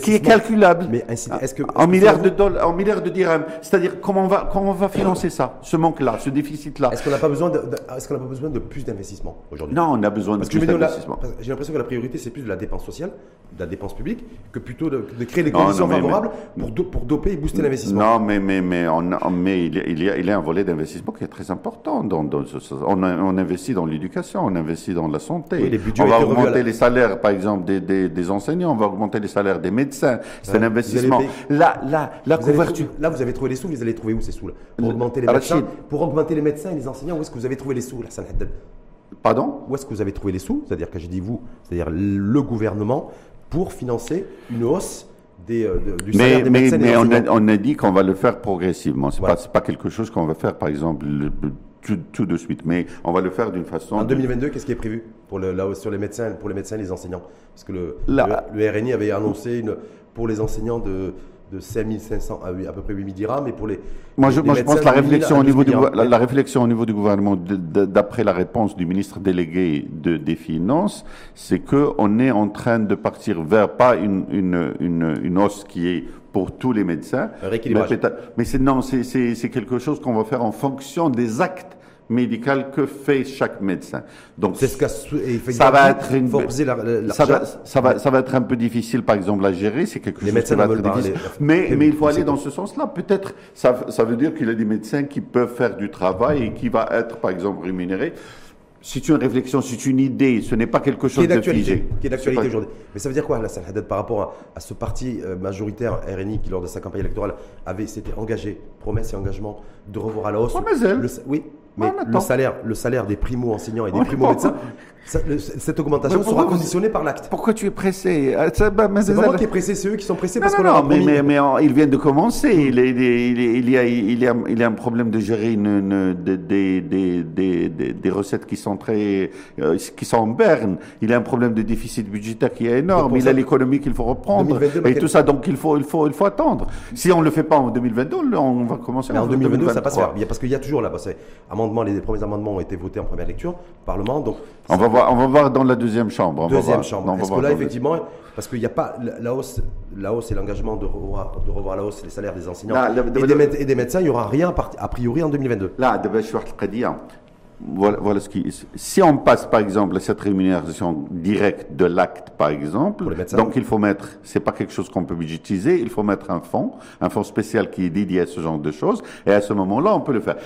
qui est calculable mais est-ce que, en milliards de dollars, en milliards de dirhams. C'est-à-dire comment on va comment on va financer ça, ce manque-là, ce déficit-là? Est-ce qu'on n'a pas besoin de, est-ce qu'on n'a pas besoin de plus d'investissement aujourd'hui? Non, on a besoin de plus d'investissement. J'ai l'impression que la priorité c'est plus de la dépense sociale, de la dépense publique, que plutôt de, créer les conditions favorables pour, pour doper et booster l'investissement. Non, mais mais mais on, mais il, il y a il y a un volet d'investissement qui est très important. Dans, on, on, investit dans l'éducation, on investit dans la santé. on va augmenter les salaires, par exemple, des, des, des, enseignants, on va augmenter les salaires des médecins. C'est un investissement. Là, là, la couverture. là, vous avez trouvé les sous, vous allez trouver où ces sous-là? Pour augmenter les médecins, pour augmenter les médecins et les enseignants, où est-ce que vous avez trouvé les sous, là, Pardon? Où est-ce que vous avez trouvé les sous? C'est-à-dire que j'ai dit vous, c'est-à-dire le gouvernement, pour financer une hausse des, euh, du salaire mais, des médecins mais, mais on, a, on a, dit qu'on va le faire progressivement. C'est n'est pas, pas, quelque chose qu'on va faire, par exemple, tout, de suite. Mais on va le faire d'une façon. En 2022, qu'est-ce qui est prévu pour le, sur les médecins, pour les médecins et les enseignants? Parce que le, le, RNI avait annoncé une, pour les enseignants de de 5500 à, à peu près 8000 dirhams, mais pour les. Moi, je, moi, je pense que la réflexion, au niveau du, la, réflexion au niveau du gouvernement, d'après la réponse du ministre délégué de, des Finances, c'est qu'on est en train de partir vers pas une, une, une, une hausse qui est pour tous les médecins. Mais, mais c'est non, c'est quelque chose qu'on va faire en fonction des actes médical que fait chaque médecin. Donc, ce ça va être une, ça, va, ça, va, ça va être un peu difficile, par exemple, à gérer. C'est quelque chose qui va être difficile. mais, mais il faut aller dans ce sens-là. Peut-être, ça, ça veut dire qu'il y a des médecins qui peuvent faire du travail et qui va être, par exemple, rémunéré c'est une réflexion, c'est une idée, ce n'est pas quelque chose de figé. Qui est d'actualité aujourd'hui. Mais ça veut dire quoi, Hassan Haddad, par rapport à, ce parti euh, majoritaire RNI qui, lors de sa campagne électorale, avait s'était engagé, promesse et engagement, de revoir à la hausse. le, oui, mais le salaire, le salaire des primo-enseignants et des primo-médecins, cette augmentation sera conditionnée par l'acte. Pourquoi tu es pressé? Ah, bah, C'est pas moi qui est pressé, c'est eux qui sont pressés parce qu'on non, mais, mais, mais, ils viennent de commencer. Il, il, il, y a, il, y a, il y a un problème de gérer une, une, des, des, des, des, recettes qui sont très, euh, qui sont en berne. Il y a un problème de déficit budgétaire qui est énorme. Il a l'économie qu'il faut reprendre et tout ça. Donc il faut, il faut, il faut attendre. Si on le fait pas en 2022, on va commencer. Mais en 2022, ça passe. Parce qu'il y a toujours là, bah, amendements, les premiers amendements ont été votés en première lecture, Parlement. Donc on va voir, on va voir dans la deuxième chambre. deuxième chambre. Est-ce que là, effectivement, parce qu'il n'y a pas la hausse, la hausse et l'engagement de revoir, de revoir la hausse les salaires des enseignants et, des, médecins, il n'y aura rien a priori en 2022. Là, voilà, voilà ce qui. Si on passe par exemple à cette rémunération directe de l'acte, par exemple, donc il faut mettre, c'est pas quelque chose qu'on peut budgétiser, il faut mettre un fonds, un fonds spécial qui est dédié à ce genre de choses, et à ce moment-là, on peut le faire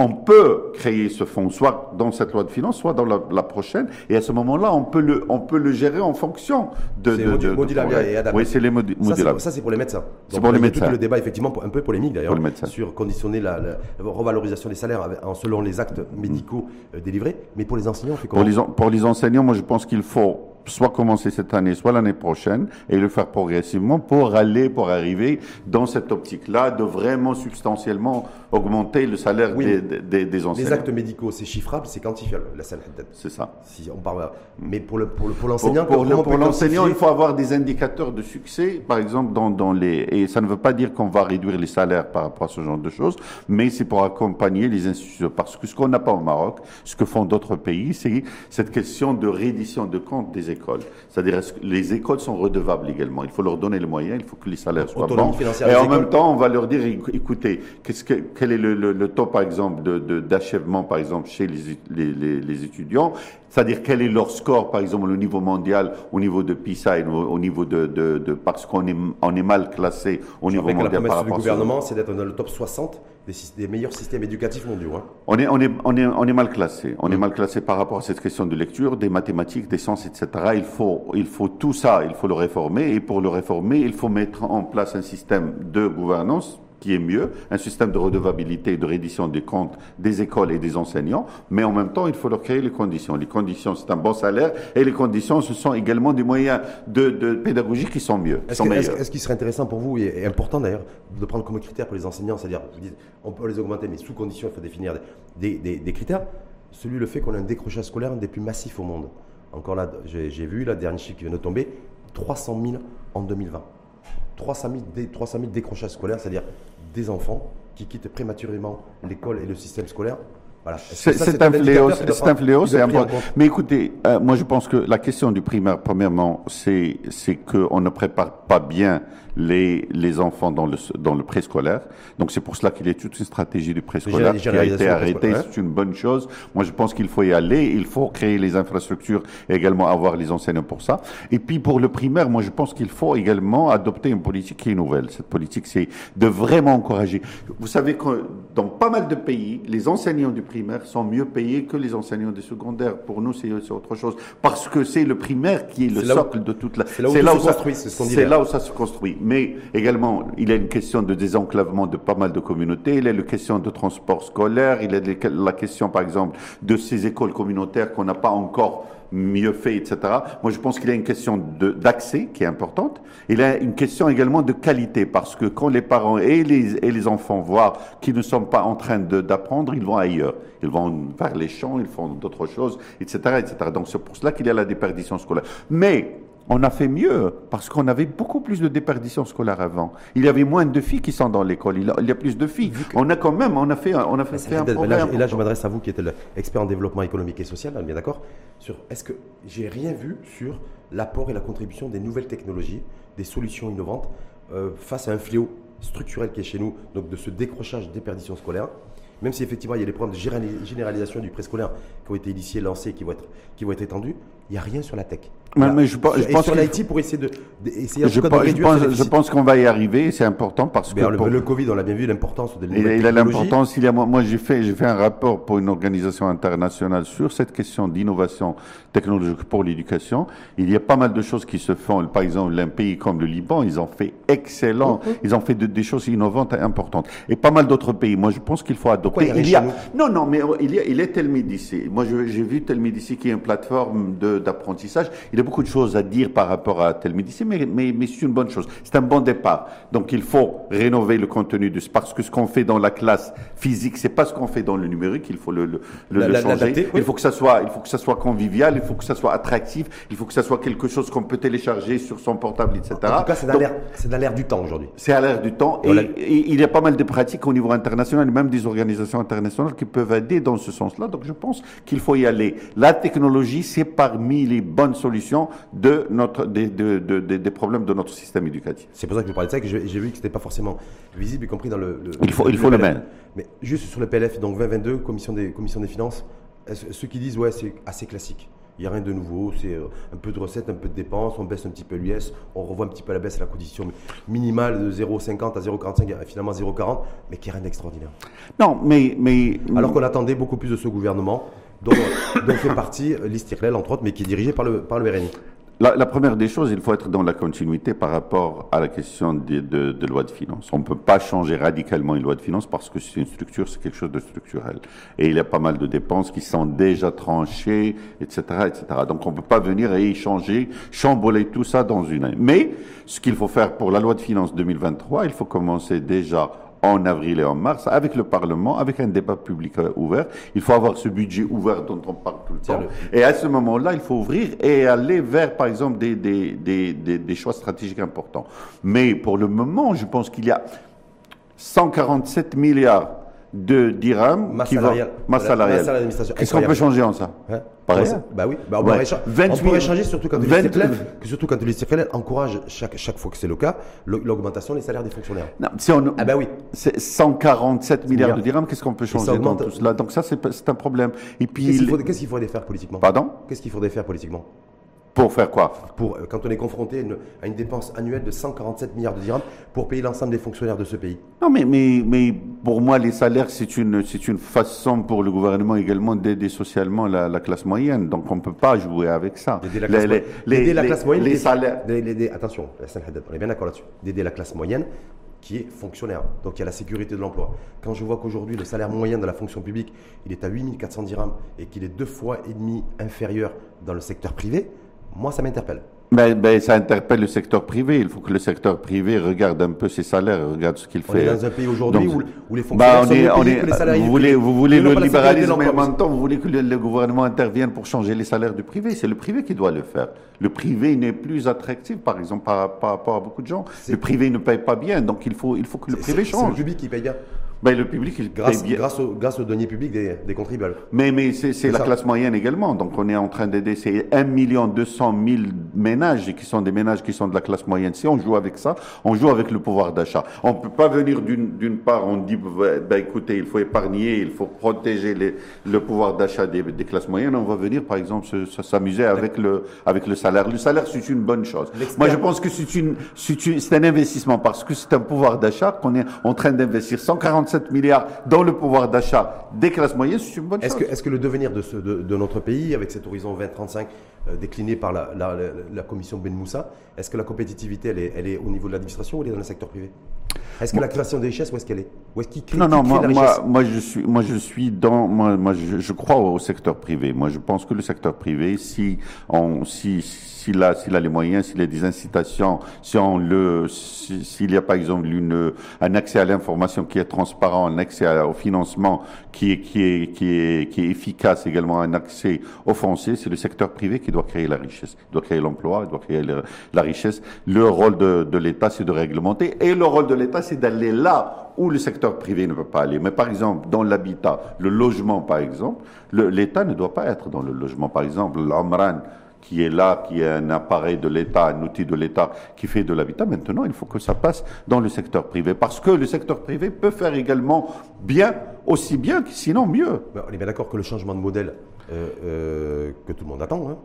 on peut créer ce fonds, soit dans cette loi de finances, soit dans la, prochaine, et à ce moment-là, on peut le, on peut le gérer en fonction de. C'est de, modulable et adapté. Oui, c'est les modulables. Ça, c'est pour les médecins. C'est pour les médecins. Tout le débat, effectivement, un peu polémique d'ailleurs, sur conditionner la, revalorisation des salaires en, selon les actes médicaux euh, délivrés, mais pour les enseignants, on fait comment pour les, pour les enseignants, moi, je pense qu'il faut soit commencer cette année, soit l'année prochaine, et le faire progressivement pour aller, pour arriver dans cette optique-là de vraiment substantiellement augmenter le salaire des, des, des, enseignants. Les actes médicaux, c'est chiffrable, c'est quantifiable, la C'est ça. Si on parle, mais pour l'enseignant, pour, pour, l'enseignant, il faut avoir des indicateurs de succès, par exemple, dans, dans les, et ça ne veut pas dire qu'on va réduire les salaires par rapport à ce genre de choses, mais c'est pour accompagner les institutions. Parce que ce qu'on n'a pas au Maroc, ce que font d'autres pays, c'est cette question de reddition de compte des écoles. C'est-à-dire, les écoles sont redevables également? Il faut leur donner les moyens, il faut que les salaires soient bons. Et en même temps, on va leur dire, écoutez, qu'est-ce que, quel est le, le, taux, par exemple, d'achèvement, de, par exemple, chez les, les, les étudiants? C'est-à-dire quel est leur score, par exemple, au niveau mondial, au niveau de PISA et au, niveau de, de, de parce qu'on est, on est mal classé au niveau mondial. La promesse du gouvernement, c'est d'être dans le top 60 des, des meilleurs systèmes éducatifs mondiaux. Hein. On, est, on, est, on, est, on est mal classé. On est mm. mal classé par rapport à cette question de lecture, des mathématiques, des sciences, etc. Il faut, il faut tout ça, il faut le réformer. Et pour le réformer, il faut mettre en place un système de gouvernance qui est mieux, un système de redevabilité et de reddition des comptes des écoles et des enseignants, mais en même temps, il faut leur créer les conditions. Les conditions, c'est un bon salaire, et les conditions, ce sont également des moyens de, de pédagogie qui sont mieux. Est-ce est qu'il serait intéressant pour vous, et, important d'ailleurs, de prendre comme critère pour les enseignants, c'est-à-dire, on peut les augmenter, mais sous condition, il faut définir des, des, des critères, celui le fait qu'on a un décrochage scolaire un des plus massifs au monde. Encore là, j'ai vu, la dernière chiffre qui vient de tomber, 300 000 en 2020. 300 000, 300 000 décrochages scolaires, c'est-à-dire des enfants qui quittent prématurément l'école et le système scolaire. Voilà. C'est un, fléau, c'est un fléau, c'est important. Mais écoutez, euh, moi je pense que la question du primaire, premièrement, c'est c'est qu'on ne prépare pas bien les, les enfants dans le, dans le préscolaire. Donc c'est pour cela qu'il y a toute une stratégie du préscolaire qui a été arrêtée. C'est une bonne chose. Moi je pense qu'il faut y aller. Il faut créer les infrastructures et également avoir les enseignants pour ça. Et puis pour le primaire, moi je pense qu'il faut également adopter une politique qui est nouvelle. Cette politique, c'est de vraiment encourager. Vous savez que dans pas mal de pays, les enseignants du primaire sont mieux payés que les enseignants du secondaire. Pour nous, c'est autre chose. Parce que c'est le primaire qui est le socle de toute la... C'est là où, ça, c'est là où ça se construit mais également, il y a une question de désenclavement de pas mal de communautés, il y a une question de transport scolaire, il y a la question, par exemple, de ces écoles communautaires qu'on n'a pas encore mieux fait, etc. Moi, je pense qu'il y a une question d'accès qui est importante. Il y a une question également de qualité, parce que quand les parents et les, et les enfants voient qu'ils ne sont pas en train d'apprendre, ils vont ailleurs. Ils vont vers les champs, ils font d'autres choses, etc., etc. Donc, c'est pour cela qu'il y a la déperdition scolaire. Mais, on a fait mieux parce qu'on avait beaucoup plus de déperdition scolaire avant. Il y avait moins de filles qui sont dans l'école. Il, y a plus de filles. On a quand même, on a fait, on a fait, un. Et là, je m'adresse à vous qui êtes l'expert en développement économique et social, bien d'accord Sur est-ce que j'ai rien vu sur l'apport et la contribution des nouvelles technologies, des solutions innovantes euh, face à un fléau structurel qui est chez nous, donc de ce décrochage déperdition scolaire même si effectivement il y a des problèmes de généralisation du préscolaire qui ont été initiés, lancés, qui vont être, qui vont être étendus, il n'y a rien sur la tech. Mais, je, pense et sur l'IT pour essayer de, essayer je, pense, je pense, je pense qu'on va y arriver, c'est important parce que le, le, Covid, on l'a bien vu, l'importance de il, il a l'importance. Il y a moi, j'ai fait j'ai fait un rapport pour une organisation internationale sur cette question d'innovation technologique pour l'éducation. Il y a pas mal de choses qui se font. Par exemple, un pays comme le Liban, ils ont fait excellent, ils ont fait des choses innovantes et importantes. Et pas mal d'autres pays. Moi, je pense qu'il faut adopter. il y a, non, non, mais il y a, il est Telmid Moi, j'ai vu Telmid qui est une plateforme d'apprentissage. Il a beaucoup de choses à dire par rapport à tel médecin, mais, mais, mais c'est une bonne chose. C'est un bon départ. Donc il faut rénover le contenu de parce que ce qu'on fait dans la classe physique, c'est pas ce qu'on fait dans le numérique. Il faut le, le, le, changer. Il faut que ça soit, il faut que ça soit convivial, il faut que ça soit attractif, il faut que ça soit quelque chose qu'on peut télécharger sur son portable, etc. En tout cas, c'est dans l'air du temps aujourd'hui. C'est à l'air du temps. Et, et, il y a pas mal de pratiques au niveau international, même des organisations internationales qui peuvent aider dans ce sens-là. Donc je pense qu'il faut y aller. La technologie, c'est parmi les bonnes solutions de notre, des, de, de, des problèmes de notre système éducatif. C'est pour ça que je parlais de ça, que j'ai vu que ce n'était pas forcément visible, y compris dans le. il faut le, il faut le mettre. Mais juste sur le PLF, donc 2022, commission des, commission des finances, ceux qui disent ouais, c'est assez classique. Il n'y a rien de nouveau, c'est euh, un peu de recettes, un peu de dépenses, on baisse un petit peu l'US, on revoit un petit peu à la baisse la condition minimale de 0,50 à 0,45, finalement 0,40, mais qui est rien d'extraordinaire. Non, mais, mais... Alors qu'on attendait beaucoup plus de ce gouvernement, dont, fait partie l'Istiklal, entre autres, mais qui est dirigé par le, par le RNI. La, première des choses, il faut être dans la continuité par rapport à la question de, de, loi de finances. On ne peut pas changer radicalement une loi de finances parce que c'est une structure, c'est quelque chose de structurel. Et il y a pas mal de dépenses qui sont déjà tranchées, etc., etc. Donc on ne peut pas venir et y changer, chambouler tout ça dans une année. Mais ce qu'il faut faire pour la loi de finances 2023, il faut commencer déjà en avril et en mars avec le Parlement, avec un débat public euh, ouvert. Il faut avoir ce budget ouvert dont on parle tout le temps. Et à ce moment-là, il faut ouvrir et aller vers, par exemple, des, des, des, des, choix stratégiques importants. Mais pour le moment, je pense qu'il y a 147 milliards de dirhams masse qui salariale. masse salariale. Qu'est-ce qu'on peut changer en ça hein Pareil. Bah oui, bah on, pourrait, changer surtout quand le surtout quand le encourage chaque, chaque fois que c'est le cas l'augmentation des salaires des fonctionnaires. Non, si on, ah bah oui. C'est 147 milliards de dirhams, qu'est-ce qu'on peut changer dans tout cela? Donc ça c'est un problème. Et puis qu'est-ce qu'il qu'il faudrait faire politiquement? Pardon? Qu'est-ce qu'il faudrait faire politiquement? Pour faire quoi pour, euh, Quand on est confronté à une dépense annuelle de 147 milliards de dirhams pour payer l'ensemble des fonctionnaires de ce pays. Non, mais, mais, mais pour moi, les salaires, c'est une, c'est une façon pour le gouvernement également d'aider socialement la, classe moyenne. Donc on ne peut pas jouer avec ça. D'aider la, classe, les, la classe moyenne. Les salaires. attention, on est bien d'accord là-dessus. D'aider la classe moyenne qui est fonctionnaire. Donc il y a la sécurité de l'emploi. Quand je vois qu'aujourd'hui le salaire moyen de la fonction publique, il est à 8400 dirhams et qu'il est deux fois et demi inférieur dans le secteur privé, moi, ça m'interpelle. Mais, ben, ça interpelle le secteur privé. Il faut que le secteur privé regarde un peu ses salaires, regarde ce qu'il fait. On est dans un pays aujourd'hui où, les fonctionnaires sont mieux payés que les salariés Vous voulez, vous voulez le libéralisme, mais en même temps, vous voulez que le, gouvernement intervienne pour changer les salaires du privé. C'est le privé qui doit le faire. Le privé n'est plus attractif, par exemple, par, rapport à beaucoup de gens. Le privé ne paye pas bien, donc il faut, il faut que le privé change. C'est le public qui paye bien. Ben, le public, il grâce, paye bien. grâce, au, grâce aux deniers publics des, des contribuables. Mais, mais c'est la ça. classe moyenne également. Donc, on est en train d'aider ces 1 million 200 000 ménages qui sont des ménages qui sont de la classe moyenne. Si on joue avec ça, on joue avec le pouvoir d'achat. On peut pas venir d'une part, on dit, ben, écoutez, il faut épargner, il faut protéger les- le pouvoir d'achat des, des classes moyennes. On va venir, par exemple, se- se- s'amuser avec le, avec le salaire. Le salaire, c'est une bonne chose. Moi, je pense que c'est un investissement parce que c'est un pouvoir d'achat qu'on est en train d'investir 147 milliards dans le pouvoir d'achat des classes moyennes. C'est une bonne Est-ce chose. que, est-ce que le devenir de, ce- de, de notre pays, avec cet horizon 2035 euh, décliné par la, la- commission Ben Moussa, est-ce que la compétitivité, elle est, elle est au niveau de l'administration ou elle est dans le secteur privé? Est-ce que la création des richesses, où est-ce qu'elle est? Où est-ce qu'il crée, Non, non, crée moi, la moi, moi, je suis, moi, je suis dans, moi, moi, je, je crois au secteur privé. Moi, je pense que le secteur privé, si on, si, s'il a, s'il a les moyens, s'il a des incitations, si on le, si- s'il y a par exemple une, un accès à l'information qui est transparent, un accès à- au financement qui est, qui est, qui est, qui est efficace, également un accès au foncier, c'est le secteur privé qui doit créer la richesse, il doit créer l'emploi, il doit créer la richesse. Le rôle de, l'État, c'est de réglementer, et le rôle de l'État, c'est d'aller là où le secteur privé ne peut pas aller. Mais par exemple, dans l'habitat, le logement, par exemple, le- l'État ne doit pas être dans le logement. Par exemple, l'Amran, qui est là, qui est un appareil de l'État, un outil de l'État qui fait de l'habitat. Maintenant, il faut que ça passe dans le secteur privé. Parce que le secteur privé peut faire également bien, aussi bien sinon mieux. Ben, on est bien d'accord que le changement de modèle euh, euh, que tout le monde attend, hein,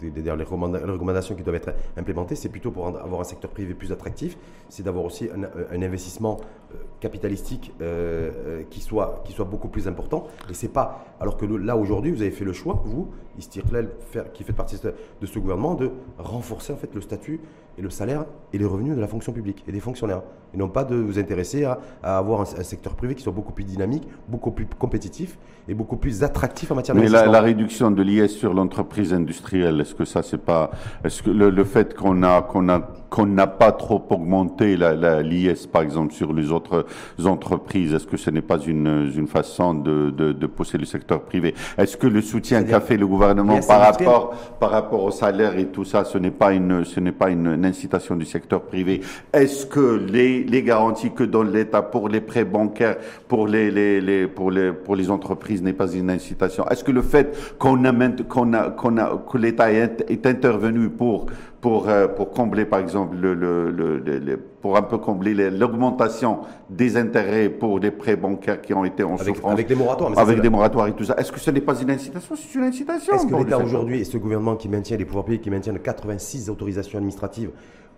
les, recommanda- les recommandations qui doivent être implémentées, c'est plutôt pour avoir un secteur privé plus attractif, c'est d'avoir aussi un, investissement euh, capitalistique euh, euh, qui, soit, beaucoup plus important. Et c'est pas, alors que là aujourd'hui, vous avez fait le choix, vous, Istiklal, qui fait partie de ce- de gouvernement, de renforcer en fait le statut et le salaire et les revenus de la fonction publique et des fonctionnaires. Et non pas de vous intéresser à, à avoir un, un secteur privé qui soit beaucoup plus dynamique, beaucoup plus compétitif et beaucoup plus attractif en matière Mais la, réduction de l'IS sur l'entreprise industrielle, est-ce que ça, c'est pas, est-ce que le, le fait qu'on a, qu'on a, qu'on n'a pas trop augmenté la, la- l'IS, par exemple, sur les autres entreprises, est-ce que ce n'est pas une, une façon de, de, de pousser le secteur privé? Est-ce que le soutien qu'a fait le gouvernement par rapport, par rapport au salaire et tout ça, ce n'est pas une, ce n'est pas une, une incitation du secteur privé? Est-ce que les, les garanties que donne l'État pour les prêts bancaires, pour les, les, les, pour les, pour les entreprises n'est pas une incitation? Est-ce que le fait qu'on a, maint- qu'on a, qu'on a, que l'État est, est intervenu pour, pour, euh, pour combler, par exemple, le, le, le, le- le- pour un peu combler l'augmentation des intérêts pour les prêts bancaires qui ont été en avec, souffrance, avec des moratoires. mais avec des moratoires et tout ça, est-ce que ce n'est pas une incitation? C'est une incitation. Est-ce que l'État aujourd'hui et ce gouvernement qui maintient les pouvoirs publics, qui maintiennent 86 autorisations administratives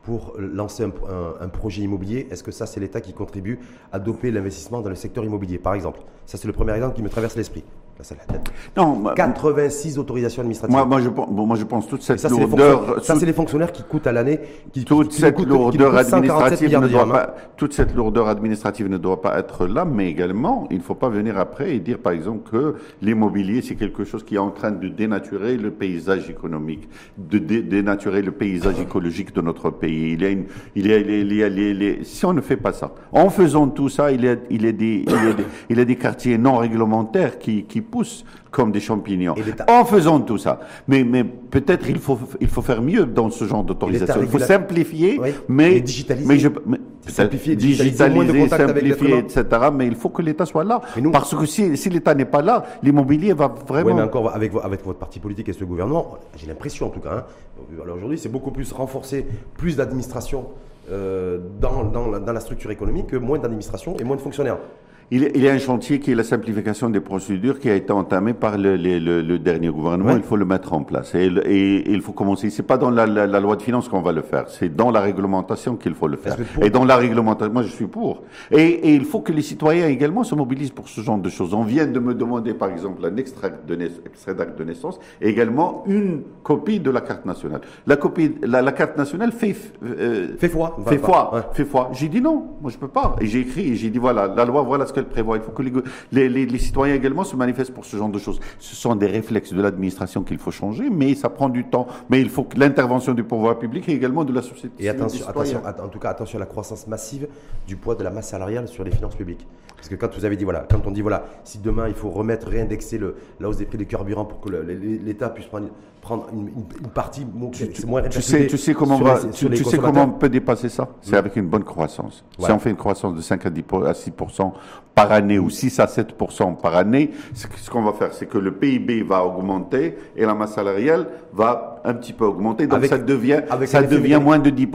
pour lancer un, un- un projet immobilier, est-ce que ça c'est l'État qui contribue à doper l'investissement dans le secteur immobilier, par exemple? Ça c'est le premier exemple qui me traverse l'esprit. La. Non, moi- 86 autorisations administratives. moi, moi, je, pense- bon, moi, je pense toute Et cette ça, c'est les, lourdeur, ça, c'est les fonctionnaires qui coûtent à l'année, qui, toute qui- qui cette coûtent- lourdeur coûtent 147 administrative ne doit hein. pas, toute cette lourdeur administrative ne doit pas être là, mais également, il ne faut pas venir après et dire, par exemple, que l'immobilier, c'est quelque chose qui est en train de dénaturer le paysage économique, de dé- dénaturer le paysage écologique de notre pays. Il y a une, il y a, il y a- il y a si on ne fait pas ça, en faisant tout ça, il y a, il y a des, il y a des, il y a des quartiers non réglementaires qui, qui poussent comme des champignons. En faisant tout ça. Mais, mais peut-être il faut, il faut faire mieux dans ce genre d'autorisation. Il faut simplifier, Oui, mais, et digitaliser. mais je, mais Simplifier, digitaliser, moins de contact avec l'être simplifier, etc. Mais il faut que l'État soit là. Nous- Parce que si, si l'État n'est pas là, l'immobilier va vraiment. Oui, mais encore avec, avec votre parti politique et ce gouvernement, j'ai l'impression en tout cas, hein, alors aujourd'hui c'est beaucoup plus renforcé, plus d'administration euh, dans, dans la, dans la structure économique que moins d'administration et moins de fonctionnaires. Il, y a- un chantier qui est la simplification des procédures qui a été entamé par le, le- le- le dernier gouvernement. Ouais. Il faut le mettre en place. Et, et- et il faut commencer. C'est pas dans la, la- la loi de finances qu'on va le faire. C'est dans la réglementation qu'il faut le faire. Pour- Et dans la réglementation, moi je suis pour. Et, et il faut que les citoyens également se mobilisent pour ce genre de choses. On vient de me demander par exemple un extrait d'acte de naissance et également une copie de la carte nationale. La copie, la, la carte nationale fait, euh, Fait foi. fait foi, ouais. fait foi. J'ai dit non, moi je peux pas. Et j'ai écrit, et j'ai dit voilà, la loi, voilà ce qu'elle prévoit. Il faut que les, go- les, les- les citoyens également se manifestent pour ce genre de choses. Ce sont des réflexes de l'administration qu'il faut changer, mais ça prend du temps. Mais il faut que l'intervention du pouvoir public et également de la société. Et attention, attention, att- en tout cas, attention à la croissance massive du poids de la masse salariale sur les finances publiques. Parce que quand vous avez dit, voilà, quand on dit, voilà, si demain il faut remettre, réindexer le, la hausse des prix des carburants pour que l'État puisse prendre, prendre une, partie, moins Tu sais, tu sais comment on sur va, les- tu, sais comment on peut dépasser ça? C'est avec une bonne croissance. Si on fait une croissance de 5 à 10 pour- à 6 par année ou 6 à 7 par année, ce qu'on va faire, c'est que le PIB va augmenter et la masse salariale va un petit peu augmenter. Donc ça devient, ça devient moins de 10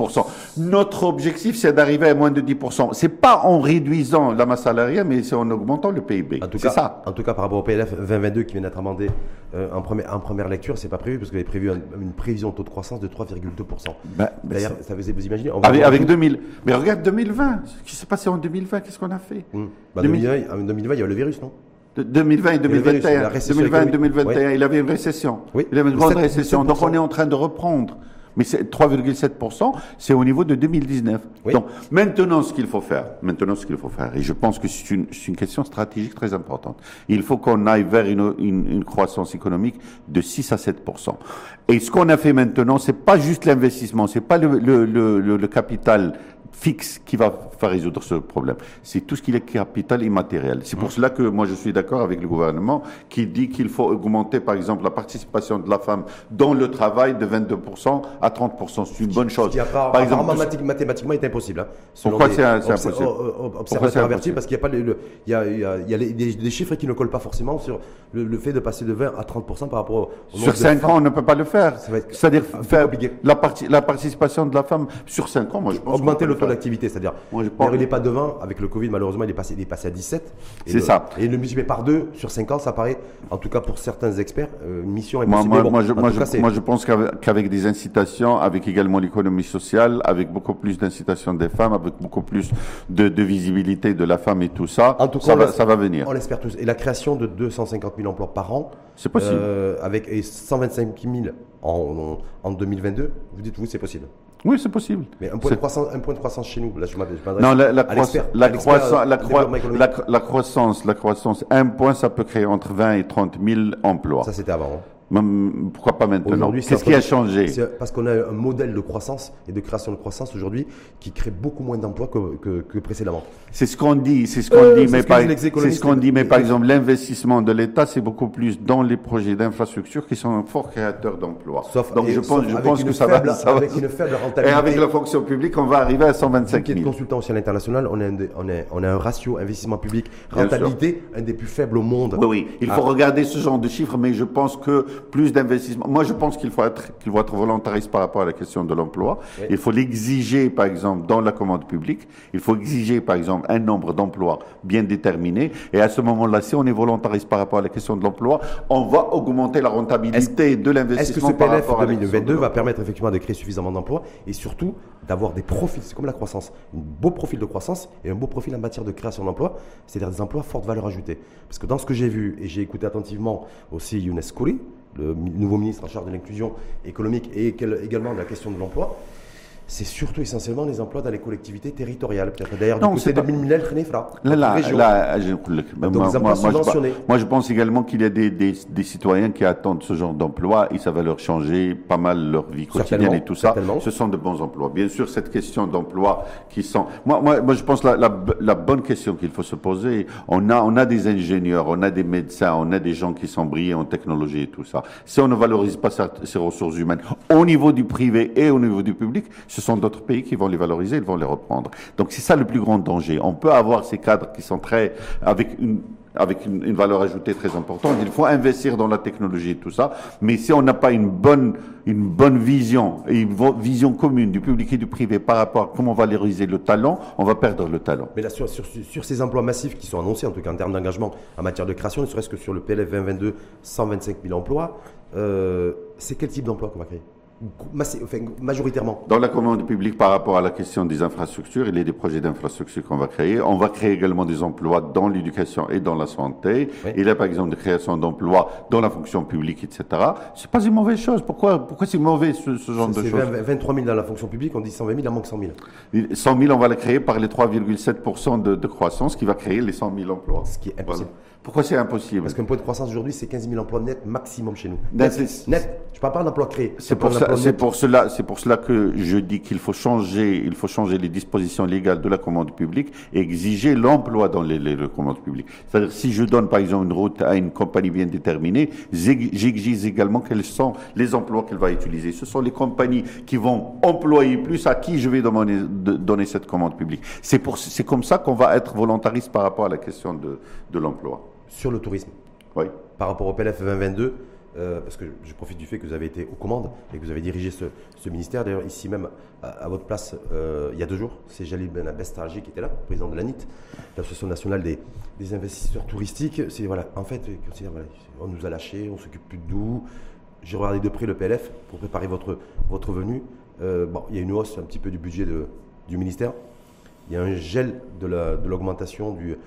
Notre objectif, c'est d'arriver à moins de 10 C'est pas en réduisant la masse salariale, mais c'est en augmentant le PIB. En tout cas, ça. En tout cas, par rapport au PLF 2022 qui vient d'être amendé euh, en, première, en première lecture, c'est pas prévu parce vous avez prévu une prévision de taux de croissance de 3,2 ben, D'ailleurs, ça vous, vous imaginez avec, avec 2000. Mais regarde 2020. Ce qui s'est passé en 2020, qu'est-ce qu'on a fait? Hmm. bah, 2020, En 2020, il y a le virus, non? 2020 et 2021. 2020 et 2021, il avait une récession. Oui. Il avait une grande récession. Donc on est en train de reprendre. Mais 3,7%, c'est au niveau de 2019. Donc maintenant, ce qu'il faut faire, maintenant ce qu'il faut faire, et je pense que c'est une, une, question stratégique très importante. Il faut qu'on aille vers une, une, une, croissance économique de 6 à 7%. Et ce qu'on a fait maintenant, c'est pas juste l'investissement, c'est pas le, le, le, le capital fixe qui va faire résoudre ce problème. C'est tout ce qui est capital immatériel. C'est pour cela que moi je suis d'accord avec le gouvernement qui dit qu'il faut augmenter par exemple la participation de la femme dans le travail de 22% à 30%. C'est une bonne chose. Qui par exemple, mathématiquement est impossible. Hein, Pourquoi c'est impossible c'est impossible Parce qu'il y a pas le, y a, y a, chiffres qui ne collent pas forcément sur le, fait de passer de 20 à 30% par rapport au Sur 5 ans, on ne peut pas le faire. C'est-à-dire faire la, la participation de la femme sur 5 ans, moi je pense augmenter le taux d'activité, c'est-à-dire il n'est pas de 20, avec le Covid, malheureusement, il est passé, il est passé à 17. C'est ça. Et le multiplier par 2 sur 5 ans, ça paraît, en tout cas pour certains experts, euh, une mission impossible. Moi, moi, je, moi, je, pense qu'avec des incitations, avec également l'économie sociale, avec beaucoup plus d'incitations des femmes, avec beaucoup plus de, visibilité de la femme et tout ça, en tout cas, ça, va, ça va venir. On l'espère tous. Et la création de 250 000 emplois par an, c'est possible. Euh, avec et 125 000 en, en 2022, vous dites, vous, c'est possible? Oui, c'est possible. Mais un point, de croissance, un point de croissance chez nous, là je m'adresse Non, la, la, croissance, la, croissance, la, croissance, la croissance, un point, ça peut créer entre 20 et 30 000 emplois. Ça, c'était avant. Hein. Pourquoi pas maintenant? Qu'est-ce qui a changé? Parce qu'on a un modèle de croissance et de création de croissance aujourd'hui qui crée beaucoup moins d'emplois que, que, précédemment. C'est ce qu'on dit, c'est ce qu'on euh, dit, mais par, ce qu'on dit, mais par exemple l'investissement de l'État, c'est beaucoup plus dans les projets d'infrastructure qui sont un fort créateur d'emplois. Donc je pense, je pense que ça va, ça avec une faible rentabilité. Et avec la fonction publique, on va arriver à 125 000. Qui est consultant aussi à l'international, on, on, on, a un ratio investissement public rentabilité un des plus faibles au monde. Oui, oui. Il faut ah. regarder ce genre de chiffres, mais je pense que plus d'investissement. Moi, je pense qu'il faut être, qu'il faut être volontariste par rapport à la question de l'emploi. Il faut l'exiger, par exemple, dans la commande publique. Il faut exiger, par exemple, un nombre d'emplois bien déterminé. Et à ce moment-là, si on est volontariste par rapport à la question de l'emploi, on va augmenter la rentabilité de l'investissement. Est-ce que ce PLF 2022 va permettre effectivement de créer suffisamment d'emplois et surtout d'avoir des profils, c'est comme la croissance, un beau profil de croissance et un beau profil en matière de création d'emplois, c'est-à-dire des emplois forte valeur ajoutée. Parce que dans ce que j'ai vu, et j'ai écouté attentivement aussi Younes Kouri, le nouveau ministre en charge de l'inclusion économique et également de la question de l'emploi, c'est surtout essentiellement les emplois dans les collectivités territoriales. Peut-être d'ailleurs, du côté de Milminel, Là, là, là, je, ben, moi, moi, je, moi, je pense également qu'il y a des, des, des, citoyens qui attendent ce genre d'emploi et ça va leur changer pas mal leur vie quotidienne et tout ça. Ce sont de bons emplois. Bien sûr, cette question d'emploi qui sont... Moi, moi, moi, je pense la, la, la bonne question qu'il faut se poser, on a, on a des ingénieurs, on a des médecins, on a des gens qui sont brillés en technologie et tout ça. Si on ne valorise pas ces ressources humaines au niveau du privé et au niveau du public, ce sont d'autres pays qui vont les valoriser, ils vont les reprendre. Donc c'est ça le plus grand danger. On peut avoir ces cadres qui sont très avec une avec une, valeur ajoutée très importante. Il faut investir dans la technologie et tout ça. Mais si on n'a pas une bonne, une bonne vision et une vision commune du public et du privé par rapport à comment valoriser le talent, on va perdre le talent. Mais là, sur, sur, ces emplois massifs qui sont annoncés, en tout cas en termes d'engagement en matière de création, ne serait-ce que sur le PLF 2022, 125 000 emplois, euh, c'est quel type d'emploi qu'on va créer? Majoritairement Dans la commande publique, par rapport à la question des infrastructures, il y a des projets d'infrastructures qu'on va créer. On va créer également des emplois dans l'éducation et dans la santé. Il y a par exemple des créations d'emplois dans la fonction publique, etc. C'est pas une mauvaise chose. Pourquoi, pourquoi c'est mauvais ce, genre de choses? 23 000 dans la fonction publique, on dit 120 000, il en manque 100 000. 100 000, on va les créer par les 3,7% de, de, croissance qui va créer les 100 000 emplois. Ce qui est impossible. Pourquoi c'est impossible Parce qu'un point de croissance aujourd'hui, c'est 15 000 emplois net maximum chez nous. Net. net. Je ne parle pas d'emplois créés. C'est pour ça. cela, pour cela, c'est pour cela que je dis qu'il faut changer, il faut changer les dispositions légales de la commande publique et exiger l'emploi dans les, les, commandes publiques. C'est-à-dire, si je donne par exemple une route à une compagnie bien déterminée, j'exige également quels sont les emplois qu'elle va utiliser. Ce sont les compagnies qui vont employer plus à qui je vais demander, de, donner cette commande publique. C'est pour, c'est comme ça qu'on va être volontariste par rapport à la question de, de l'emploi. Sur le tourisme. Oui. Par rapport au PLF 2022 euh, parce que je profite du fait que vous avez été aux commandes et que vous avez dirigé ce, ministère. D'ailleurs, ici même, à, votre place, euh, il y a deux jours, c'est Jalil Ben Abestarji qui était là, président de l'ANIT, l'Association nationale des, investisseurs touristiques. C'est voilà, en fait, on nous a lâchés, on s'occupe plus de nous. J'ai regardé de près le PLF pour préparer votre, votre venue. Euh, bon, il y a une hausse un petit peu du budget de, du ministère. Il y a un gel de l'augmentation du,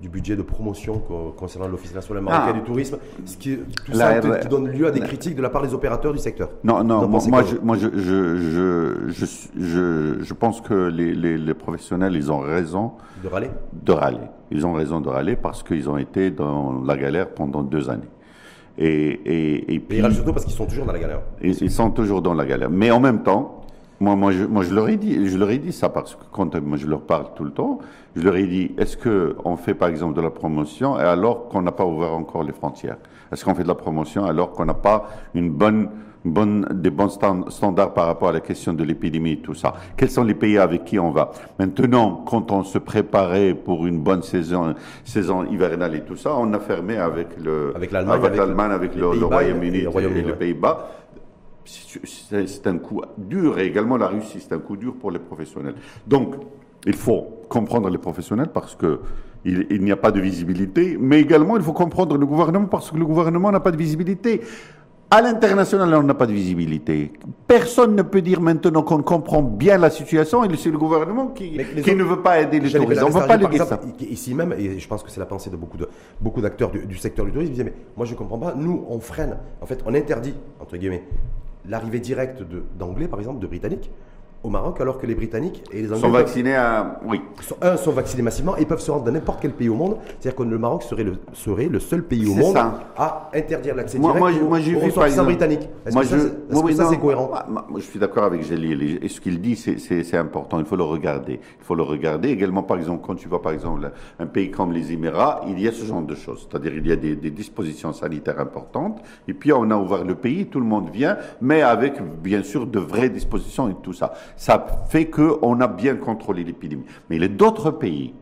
du budget de promotion concernant l'Office national marocain ah. du tourisme, ce qui, tout ça qui donne lieu à des critiques de la part des opérateurs du secteur. Non, non, moi, je, moi je, je, je, je, pense que les, les, professionnels, ils ont raison. De râler De râler. Ils ont raison de râler parce qu'ils ont été dans la galère pendant deux années. Et, et, et puis, ils râlent surtout parce qu'ils sont toujours dans la galère. ils sont toujours dans la galère. Mais en même temps, moi, moi, je, moi, je leur ai dit, je leur ai dit ça parce que quand moi, je leur parle tout le temps, je leur ai dit, est-ce que on fait par exemple de la promotion et alors qu'on n'a pas ouvert encore les frontières? Est-ce qu'on fait de la promotion alors qu'on n'a pas une bonne, bonne, des bons standards par rapport à la question de l'épidémie et tout ça? Quels sont les pays avec qui on va? Maintenant, quand on se préparait pour une bonne saison, saison hivernale et tout ça, on a fermé avec le, avec l'Allemagne, avec, avec, le, Royaume-Uni et, les Pays-Bas c'est un coup dur, et également la Russie, c'est un coup dur pour les professionnels. Donc, il faut comprendre les professionnels parce que il, n'y a pas de visibilité, mais également il faut comprendre le gouvernement parce que le gouvernement n'a pas de visibilité. À l'international, on n'a pas de visibilité. Personne ne peut dire maintenant qu'on comprend bien la situation et c'est le gouvernement qui, qui ne veut pas aider les touristes. On ne veut pas ça. Ici même, et je pense que c'est la pensée de beaucoup de beaucoup d'acteurs du, du, secteur du tourisme, ils disaient mais moi je ne comprends pas. Nous, on freine. En fait, on interdit entre guillemets l'arrivée directe d'Anglais, par exemple, de Britanniques, au Maroc, alors que les Britanniques et les Anglais sont vaccinés à oui. Sont, un sont vaccinés massivement et peuvent se rendre dans n'importe quel pays au monde. C'est-à-dire que le Maroc serait le serait le seul pays au monde à interdire l'accès direct moi, moi, aux, ressortissants britanniques. Est-ce que, ça, est, ça c'est cohérent moi, Je suis d'accord avec Gélil et ce qu'il dit c'est important. Il faut le regarder. Il faut le regarder également. Par exemple, quand tu vois par exemple un pays comme les Émirats, il y a ce genre de choses. C'est-à-dire il y a des, des dispositions sanitaires importantes et puis on a ouvert le pays, tout le monde vient, mais avec bien sûr de vraies dispositions et tout ça ça fait qu'on a bien contrôlé l'épidémie. Mais il y d'autres pays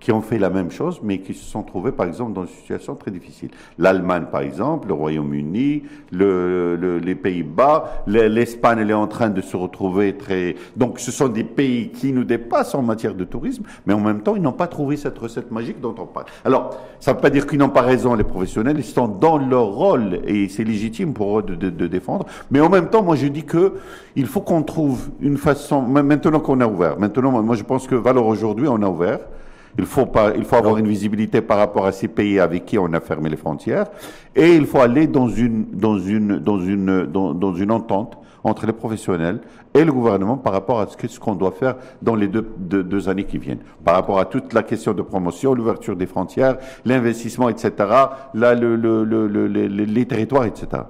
qui ont fait la même chose, mais qui se sont trouvés, par exemple, dans une situation très difficile. L'Allemagne, par exemple, le Royaume-Uni, le, les Pays-Bas, l'Espagne, elle est en train de se retrouver très... Donc, ce sont des pays qui nous dépassent en matière de tourisme, mais en même temps, ils n'ont pas trouvé cette recette magique dont on parle. Alors, ça ne veut pas dire qu'ils n'ont pas raison, les professionnels, ils sont dans leur rôle, et c'est légitime pour eux de, de, de, défendre, mais en même temps, moi, je dis que il faut qu'on trouve une façon, maintenant qu'on a ouvert, maintenant, moi, je pense que Valor aujourd'hui, on a ouvert, il faut, pas, il faut avoir une visibilité par rapport à ces pays avec qui on a fermé les frontières. Et il faut aller dans une, dans une, dans une, dans, dans une entente entre les professionnels et le gouvernement par rapport à ce qu'on doit faire dans les deux, deux, deux, années qui viennent. Par rapport à toute la question de promotion, l'ouverture des frontières, l'investissement, etc., là, le, le, le, les territoires, etc.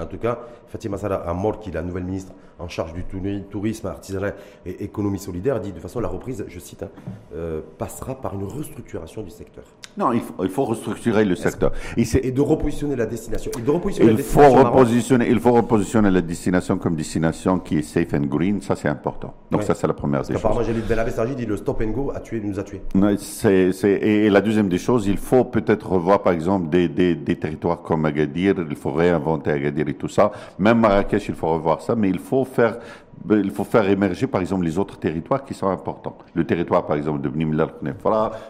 En tout cas, Fatima Salah Amor, qui est la nouvelle ministre en charge du tourisme, artisanat et économie solidaire, dit de façon la reprise, je cite, hein, euh, passera par une restructuration du secteur. Non, il faut, il faut restructurer le secteur. Et, de repositionner la destination. Et de repositionner il, la destination faut repositionner, il faut repositionner la destination comme destination qui est safe and green, ça c'est important. Donc ça c'est la première des choses. Apparemment, Jalil Belabessarji dit le stop and go a tué, nous a tués. c'est, et, la deuxième des choses, il faut peut-être revoir par exemple des, des, des territoires comme Agadir, il faut réinventer Agadir et tout ça. Même Marrakech, il faut revoir ça, mais il faut faire il faut faire émerger, par exemple, les autres territoires qui sont importants. Le territoire, par exemple, de Bnimla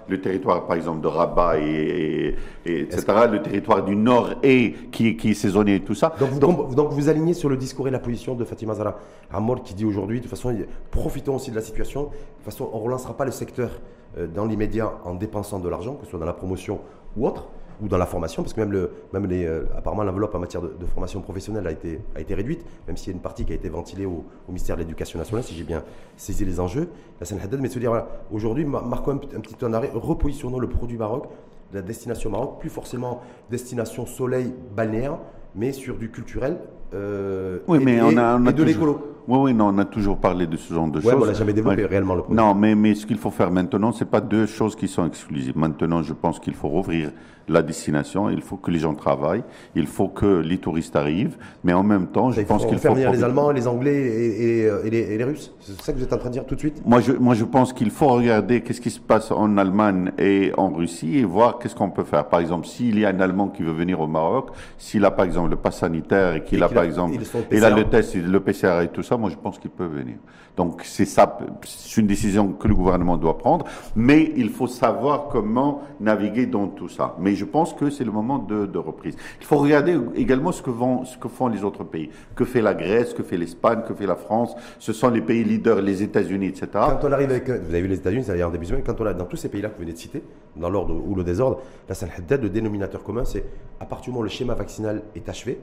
le territoire, par exemple, de Rabat, et, etc., le territoire du Nord et qui, qui est saisonnier et tout ça. Donc vous, donc, vous alignez sur le discours et la position de Fatima Zara Amol qui dit aujourd'hui, de toute façon, profitons aussi de la situation. De toute façon, on ne relancera pas le secteur euh, dans l'immédiat en dépensant de l'argent, que ce soit dans la promotion ou autre ou dans la formation, parce que même, le, même les, euh, apparemment l'enveloppe en matière de, formation professionnelle a été, a été réduite, même s'il y a une partie qui a été ventilée au, ministère de l'Éducation nationale, si j'ai bien saisi les enjeux. La Haddad, mais se dire, voilà, aujourd'hui, marquons un, un, petit temps d'arrêt, repositionnons le produit Maroc, la destination Maroc, plus forcément destination soleil balnéaire, mais sur du culturel, euh, Oui, et, mais et- on a, on a et de l'écolo. Oui, oui, non, on a toujours parlé de ce genre de Ouais, choses. on l'a jamais développé réellement le projet. Non, mais, mais ce qu'il faut faire maintenant, c'est pas deux choses qui sont exclusives. Maintenant, je pense qu'il faut rouvrir la destination, il faut que les gens travaillent, il faut que les touristes arrivent, mais en même temps, je Il pense faut qu'il faut faire venir les Allemands, les Anglais et, et- et les, et les Russes. C'est ça que vous êtes en train de dire tout de suite Moi je, moi, je pense qu'il faut regarder qu'est-ce qui se passe en Allemagne et en Russie et voir qu'est-ce qu'on peut faire. Par exemple, s'il y a un Allemand qui veut venir au Maroc, s'il a par exemple le pass sanitaire et qu'il a qu'il par a- exemple, il- il a le test, le PCR et tout ça, moi je pense qu'il peut venir. Donc c'est ça, c'est une décision que le gouvernement doit prendre, mais il faut savoir comment naviguer dans tout ça. Mais je pense que c'est le moment de, reprise. Il faut regarder également ce que, font les autres pays. Que fait la Grèce, que fait l'Espagne, que fait la France? Ce sont les pays leaders, les États-Unis, etc. Quand on arrive avec, vous avez vu les États-Unis, ça en début de quand on a dans tous ces pays-là que vous venez de citer, dans l'ordre ou le désordre, la Haddad, le dénominateur commun, c'est à partir du moment où le schéma vaccinal est achevé,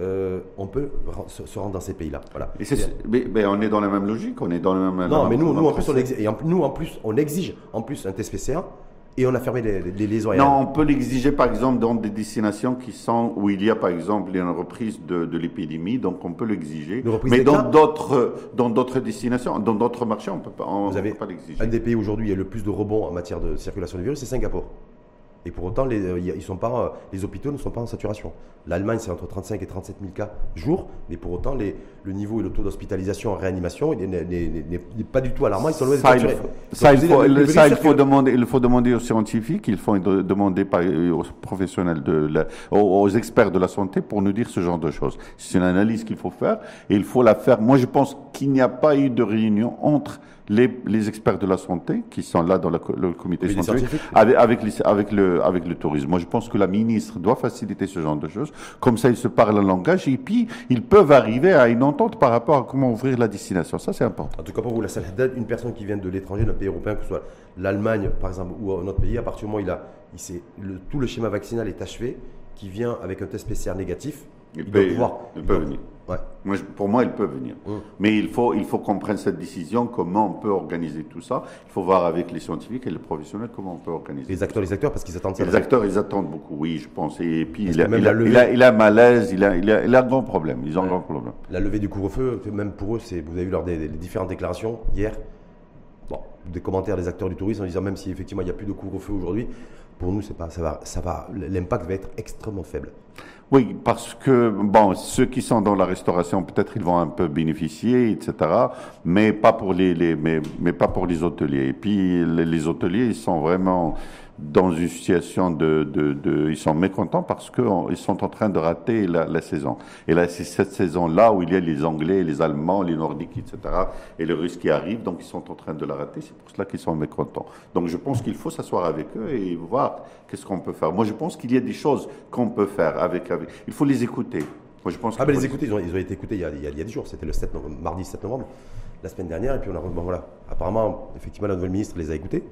euh, on peut se, rendre dans ces pays-là. Voilà. Et mais, mais on est dans la même logique, on est dans le même. Non, mais nous, en plus, on exige, et en- nous, en plus, on exige en plus un test PCR et on a fermé les, les. Non, on peut l'exiger par exemple dans des destinations qui sont où il y a par exemple une reprise de, de l'épidémie, donc on peut l'exiger. Mais dans d'autres dans d'autres destinations, dans d'autres marchés, on peut pas, on, Vous on avez peut pas l'exiger. un des pays aujourd'hui y a le plus de rebonds en matière de circulation du virus, c'est Singapour. Et pour autant, les, euh, ils sont pas, euh, les hôpitaux ne sont pas en saturation. L'Allemagne, c'est entre 35 et 37 000 cas jour, mais pour autant, les- le niveau et le taux d'hospitalisation en réanimation n'est- pas du tout alarmant, ils sont loin Ça, il faut, Donc, ça, il faut, le- ça, il demander, il faut demander aux scientifiques, il faut de- demander par- aux professionnels, de la- aux, aux experts de la santé pour nous dire ce genre de choses. C'est une analyse qu'il faut faire et il faut la faire. Moi, je pense qu'il n'y a pas eu de réunion entre les, les experts de la santé qui sont là dans le, co- le comité Oui, scientifique avec, avec, les- avec le, avec le tourisme. Moi, je pense que la ministre doit faciliter ce genre de choses. Comme ça, ils se parlent un langage et puis ils peuvent arriver à une entente par rapport à comment ouvrir la destination. Ça, c'est important. En tout cas, pour vous, la Haddad, une personne qui vient de l'étranger, d'un pays européen, que ce soit l'Allemagne, par exemple, ou un autre pays, à partir du moment où il a, il le, tout le schéma vaccinal est achevé, qui vient avec un test PCR négatif, Il il, peut- doit pouvoir. il peut venir. Ouais. Moi, je- pour moi, il peut venir. Mm. Mais il faut, il faut qu'on prenne cette décision, comment on peut organiser tout ça. Il faut voir avec les scientifiques et les professionnels comment on peut organiser. Les acteurs, les acteurs, parce qu'ils attendent ça. Les acteurs, ils attendent beaucoup, oui, je pense. Et puis, il a, il, a, levée- il, a, il a un malaise, il a, il, a, il a un grand problème. Ils ont un grand problème. La levée du couvre-feu, même pour eux, c'est, vous avez vu lors des, des différentes déclarations hier, bon, des commentaires des acteurs du tourisme en disant même si effectivement il n'y a plus de couvre-feu aujourd'hui, pour nous c'est pas, ça va, ça va, l'impact va être extrêmement faible. Oui, parce que bon, ceux qui sont dans la restauration, peut-être ils vont un peu bénéficier, etc. Mais pas pour les, les mais, mais pas pour les hôteliers. Et puis les, les hôteliers, ils sont vraiment dans une situation de, de, de ils sont mécontents parce qu'ils sont en train de rater la, la saison. Et là, c'est cette saison-là où il y a les Anglais, les Allemands, les Nordiques, etc. Et les Russes qui arrivent, donc ils sont en train de la rater. C'est pour cela qu'ils sont mécontents. Donc je pense qu'il faut s'asseoir avec eux et voir qu'est-ce qu'on peut faire. Moi, je pense qu'il y a des choses qu'on peut faire avec, avec. Il faut les écouter. Moi, je pense Ah ben faut les écouter, ils ont, ils ont été écoutés il y a, il y a- il y a 10 jours, c'était le 7 novembre- mardi 7 novembre, la semaine dernière, et puis on a, bon voilà, apparemment, effectivement, la nouvelle ministre les a écoutés.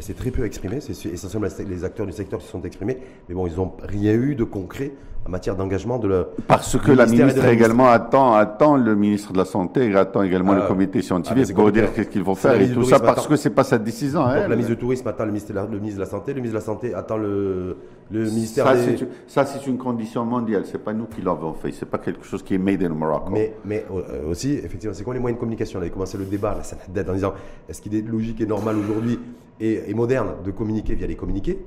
S'est très peu exprimée, c'est c'est essentiellement les acteurs du secteur qui se sont exprimés, mais bon, ils n'ont rien eu de concret en matière d'engagement de le. Parce que la ministre la également attend, attend le ministre de la Santé, et attend également Ah, le comité ah, mais scientifique c'est pour comité. dire qu'est-ce qu'il faut C'est faire la et tout ça, parce que c'est pas sa décision. Donc, hein. la ministre du Tourisme attend le ministre, de la, le ministre de la Santé, le ministre de la Santé attend le, le ministère Ça, des... ça, c'est une condition mondiale. C'est pas nous qui l'avons fait. C'est pas quelque chose qui est made in Morocco. Mais, mais euh, aussi, effectivement, c'est quoi les moyens de communication? On avait commencé le débat, la Salah Haddad, en disant est-ce qu'il est logique et normal aujourd'hui et, et moderne de communiquer via les communiqués?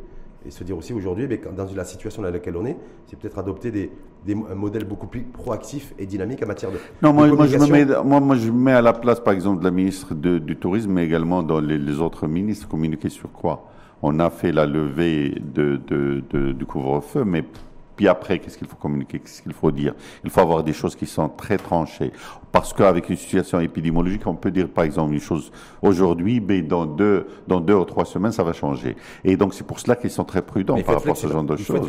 Et se dire aussi aujourd'hui, eh bien, dans la situation dans laquelle on est, c'est peut-être adopter des, des, un modèle beaucoup plus proactif et dynamique en matière de. Non, de moi, moi, je me mets, moi, moi, je me mets à la place, par exemple, de la ministre de- du Tourisme, mais également dans les, les autres ministres. Communiquer sur quoi? On a fait la levée de, de- de- du couvre-feu, mais puis après, qu'est-ce qu'il faut communiquer Qu'est-ce qu'il faut dire? Il faut avoir des choses qui sont très tranchées. Parce qu'avec une situation épidémiologique, on peut dire, par exemple, une chose aujourd'hui, mais dans deux, dans deux ou trois semaines, ça va changer. Et donc, c'est pour cela qu'ils sont très prudents Mais par rapport à ce genre de choses.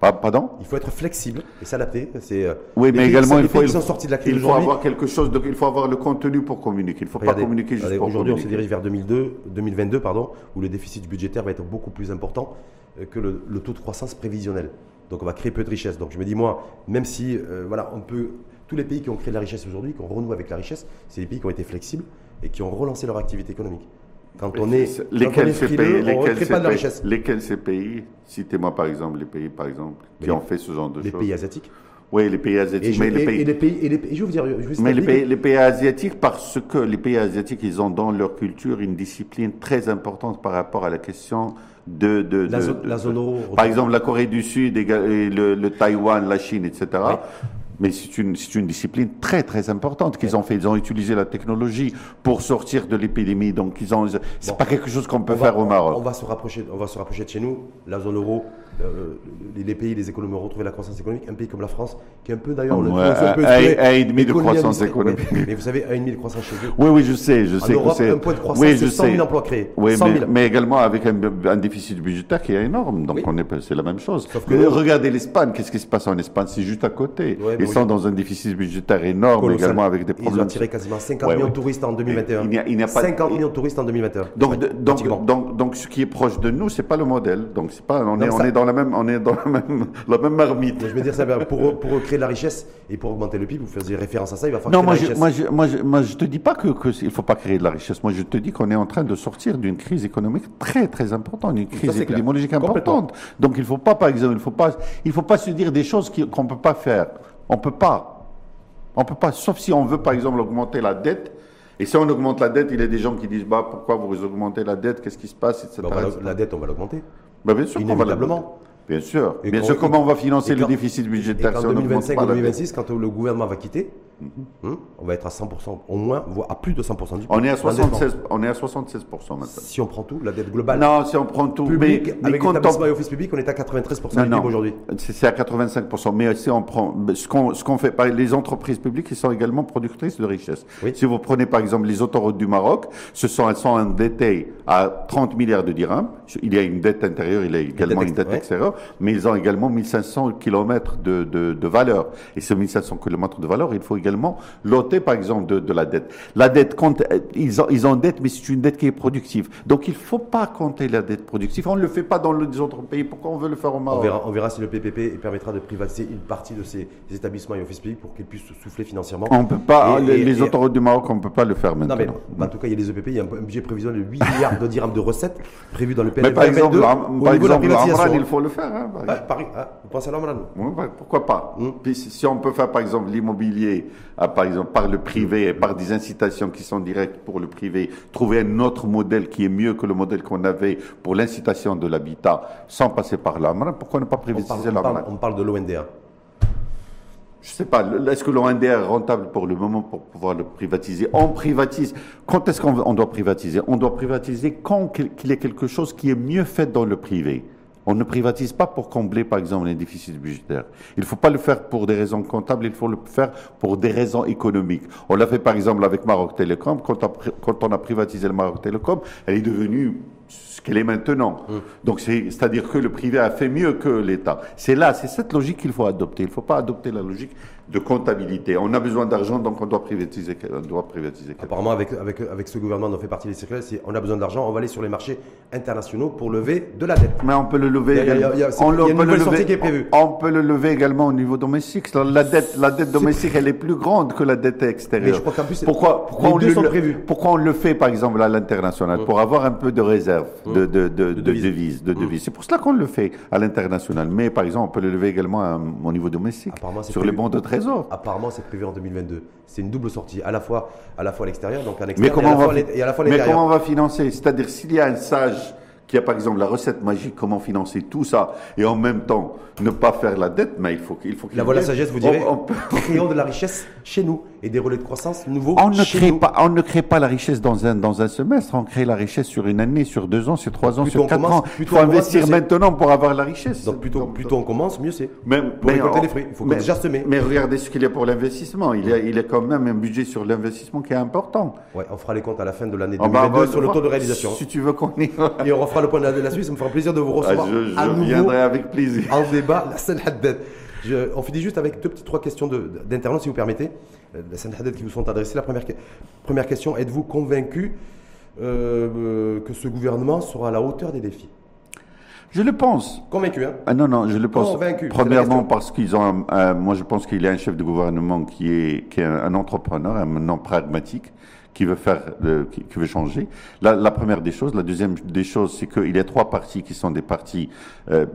Pardon Il faut être flexible et s'adapter. C'est, euh, Oui, mais également, il faut, pays il qui sont sortis de la crise il faut avoir quelque chose, de, il faut avoir le contenu pour communiquer. Il ne faut Regardez, pas communiquer juste regardez, pour Aujourd'hui, on se dirige vers 2002, 2022, pardon, où le déficit budgétaire va être beaucoup plus important euh, que le, le taux de croissance prévisionnel. Donc, on va créer peu de richesse. Donc, je me dis, moi, même si, euh, voilà, on peut. Tous les pays qui ont créé de la richesse aujourd'hui, qui ont renoué avec la richesse, c'est les pays qui ont été flexibles et qui ont relancé leur activité économique. Quand on est, lesquels ces pays, lesquels ces pas de la pays- richesse. lesquels ces pays, citez-moi par exemple les pays par exemple qui ont fait ce genre de Les choses. pays asiatiques, Oui, les pays asiatiques. Mais les pays, les les je vous dire, mais les les asiatiques, parce que les pays asiatiques, ils ont dans leur culture une discipline très importante par rapport à la question de... de, La de- zone- de- la zone euro. Par exemple, la Corée du Sud, et et le, le Taïwan, la Chine, etc. Oui. Mais c'est une, c'est une discipline très très importante qu'ils ont fait. Ils ont utilisé la technologie pour sortir de l'épidémie. Donc ils ont, c'est Bon. pas quelque chose qu'on peut va- faire au Maroc. On va se rapprocher, on va se rapprocher de chez nous, la zone euro, les, les pays, les économies ont retrouvé la croissance économique. Un pays comme la France, qui est un peu d'ailleurs, on le Ouais, un peu un et demi de croissance économique. Mais, mais vous savez, un et demi de croissance chez eux. Oui, oui, je sais, je En sais Europe, que c'est. un point de croissance, oui, c'est je 100 000 sais. emplois créés. Oui, 100 000. mais, mais également avec un, un déficit budgétaire qui est énorme. Donc Oui. on est, c'est la même chose. Sauf que Mais regardez l'Espagne, qu'est-ce qui se passe en Espagne? C'est juste à côté. Ouais, Ils sont dans un déficit budgétaire énorme, Colossal. également avec des Ils ont problèmes. attiré quasiment 50 Ouais, millions de touristes en 2021. Il n'y a- il n'y a pas- 50 millions de touristes en 2021. Donc, donc, pratiquement. donc, donc, ce qui est proche de nous, c'est pas le modèle. Donc, c'est pas, on est dans la même, on est dans la même, la même marmite. Mais je veux dire, ça, pour, pour créer de la richesse et pour augmenter le PIB, vous faisiez référence à ça, il va falloir Non, moi créer je, de la richesse. moi, je, moi, je, moi, je te dis pas que, que il faut pas créer de la richesse. Moi, je te dis qu'on est en train de sortir d'une crise économique très, très importante, une crise clair. épidémiologique importante. Donc, il faut pas, par exemple, il faut pas, il faut pas se dire des choses qu'on peut pas faire. On peut pas. On peut pas, sauf si on veut, par exemple, augmenter la dette. Et si on augmente la dette, il y a des gens qui disent, bah, pourquoi vous augmentez la dette, qu'est-ce qui se passe, etc. Etc. la dette, on va l'augmenter. Bah, bien sûr Inévitablement. Bien sûr. Et Bien quand- sûr, comment on va financer et le déficit Et budgétaire qu'en si on n'augmente 2025 pas ou la dette 2026, quand le gouvernement va quitter, hein, on va être à 100%, au moins, voire à plus de 100% du On est à d'endettement. 76, on est à 76% maintenant. Si on prend tout, la dette globale Non, si on prend tout, publique, mais, mais avec quand on- l'établissement et office public, on est à 93% Non, du. PIB aujourd'hui. C'est à 85%. Mais si on prend ce qu'on qu'on fait, par les entreprises publiques, elles sont également productrices de richesse. Oui. Si vous prenez par exemple les autoroutes du Maroc, ce sont elles sont endettées à 30 milliards de dirhams. Il y a une dette intérieure, il y a également une dette extérieure, mais ils ont également 1500 kilomètres de, de, de valeur. Et ces 1500 kilomètres de valeur, il faut également loter par exemple de, de la dette. La dette compte, euh, ils ont ils ont dette, mais c'est une dette qui est productive. Donc il faut pas compter la dette productive. On ne le fait pas dans les autres pays. Pourquoi on veut le faire au Maroc On verra, on verra si le PPP permettra de privatiser une partie de ces établissements et office publics pour qu'ils puissent souffler financièrement. On peut pas, Et- les, et- les et- autoroutes du Maroc, on peut pas le faire Non, maintenant. mais en tout cas, il y a les EPP, il y a un budget prévisionnel de 8 milliards de dirhams de recettes prévus dans le Mais PLF par exemple, 2022 l'Am- au par niveau de la exemple, privatisation. l'Amran, il faut le faire. Hein, par Ah, Paris, ah, vous pensez à l'Amran Oui, bah, pourquoi pas Hmm. Puis si on peut faire par exemple l'immobilier, ah, par exemple par le privé et par des incitations qui sont directes pour le privé, trouver un autre modèle qui est mieux que le modèle qu'on avait pour l'incitation de l'habitat sans passer par l'AMRA, pourquoi ne pas on privatiser on parle- l'AMRA on parle de l'ONDA. Je sais pas, est-ce que l'ONDR est rentable pour le moment pour pouvoir le privatiser? On privatise. Quand est-ce qu'on on doit privatiser? On doit privatiser quand qu'il y ait quelque chose qui est mieux fait dans le privé. On ne privatise pas pour combler, par exemple, les déficits budgétaires. Il ne faut pas le faire pour des raisons comptables, il faut le faire pour des raisons économiques. On l'a fait, par exemple, avec Maroc Télécom. Quand, on a privatisé le Maroc Télécom, elle est devenue ce qu'elle est maintenant. Donc, c'est- c'est-à-dire que le privé a fait mieux que l'État. C'est là, c'est cette logique qu'il faut adopter. Il ne faut pas adopter la logique de comptabilité. On a besoin d'argent, donc on doit privatiser, on doit privatiser Apparemment, avec, avec, avec ce gouvernement dont fait partie les circulaires, c'est on a besoin d'argent, on va aller sur les marchés internationaux pour lever de la dette. Mais on peut le lever. On peut le lever- également au niveau domestique. La dette, la dette domestique, elle est plus grande que la dette extérieure. Mais je crois qu'en plus, pourquoi, pourquoi les on deux le, sont prévus. Pourquoi on le fait, par exemple, à l'international? Pour avoir un peu de réserve de, de, de, de devises. de devises. C'est pour cela qu'on le fait à l'international. Mais, par exemple, on peut le lever également à- au niveau domestique, sur les bons de trésor. Apparemment, c'est prévu en 2022. C'est une double sortie, à la fois à la fois à l'extérieur, donc à Mais l'extérieur, et, comment à on va, fois à l'é- et à la fois à mais l'intérieur. comment on va financer? C'est-à-dire s'il y a un sage qui a par exemple la recette magique, comment financer tout ça et en même temps ne pas faire la dette, mais il faut qu'il faut qu'il La voie sagesse, vous direz, On- on peut- créons de la richesse chez nous et des relais de croissance nouveaux On ne, chez crée nous. pas, on ne crée pas la richesse dans un, dans un semestre, on crée la richesse sur une année, sur deux ans, sur trois ans, Plutôt sur quatre commence- ans. Il faut commence, investir maintenant pour avoir la richesse. Donc plutôt, Donc, plutôt on commence, mieux c'est. Même, Pour récolter on- les fruits, il faut mais- déjà semer. Mais regardez ce qu'il y a pour l'investissement. Il y a, il y a quand même un budget sur l'investissement qui est important. Ouais, on fera les comptes à la fin de l'année On va 2022 avoir- sur le taux de réalisation. Si tu veux qu'on y Et on refera le point de la, de la Suisse, ça me fera plaisir de vous Ah, recevoir je, je à nouveau viendrai avec plaisir. en débat la Haddad. Je- on finit juste avec deux petites trois questions d'internautes, si vous permettez. Euh, La Haddad qui vous sont adressées. La première, que- première question, êtes-vous convaincu euh, euh, que ce gouvernement sera à la hauteur des défis? Je le pense. Convaincu, hein? Ah non, non, je le pense. Convaincu, Premièrement, parce qu'ils ont, un- moi je pense qu'il y a un chef de gouvernement qui est, qui est un, un entrepreneur, un homme pragmatique, qui veut faire, euh, qui, veut changer. La, première des choses. La deuxième des choses, c'est qu'il y a trois partis qui sont des partis euh,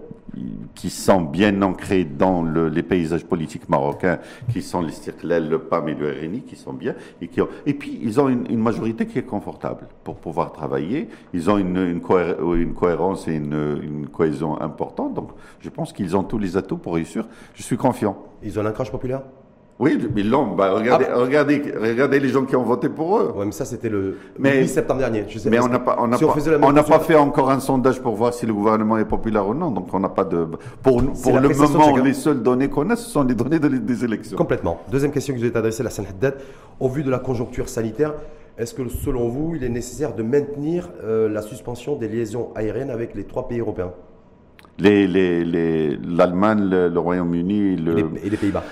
qui sont bien ancrés dans le, les paysages politiques marocains, qui sont l'Istiklal, le PAM et le RNI, qui sont bien. Et, qui ont, et puis, ils ont une, majorité qui est confortable pour pouvoir travailler. Ils ont une, cohérence et une, une cohésion importante. Donc, je pense qu'ils ont tous les atouts pour réussir. Je suis confiant. Ils ont un ancrage populaire? Oui, mais non, bah, regardez, ah. regardez, regardez les gens qui ont voté pour eux. Oui, mais ça, c'était le, 8 septembre dernier. Je sais mais on n'a pas, on n'a pas, on n'a pas fait encore un sondage pour voir si le gouvernement est populaire ou non. Donc, on n'a pas de. Pour, pour le moment, les seules données qu'on a, ce sont les données des élections. Complètement. Deuxième question que je vais t'adresser, la Haddad. Au vu de la conjoncture sanitaire, est-ce que, selon vous, il est nécessaire de maintenir euh, la suspension des liaisons aériennes avec les trois pays européens? L'Allemagne, les, les, le, Royaume-Uni et les Pays-Bas.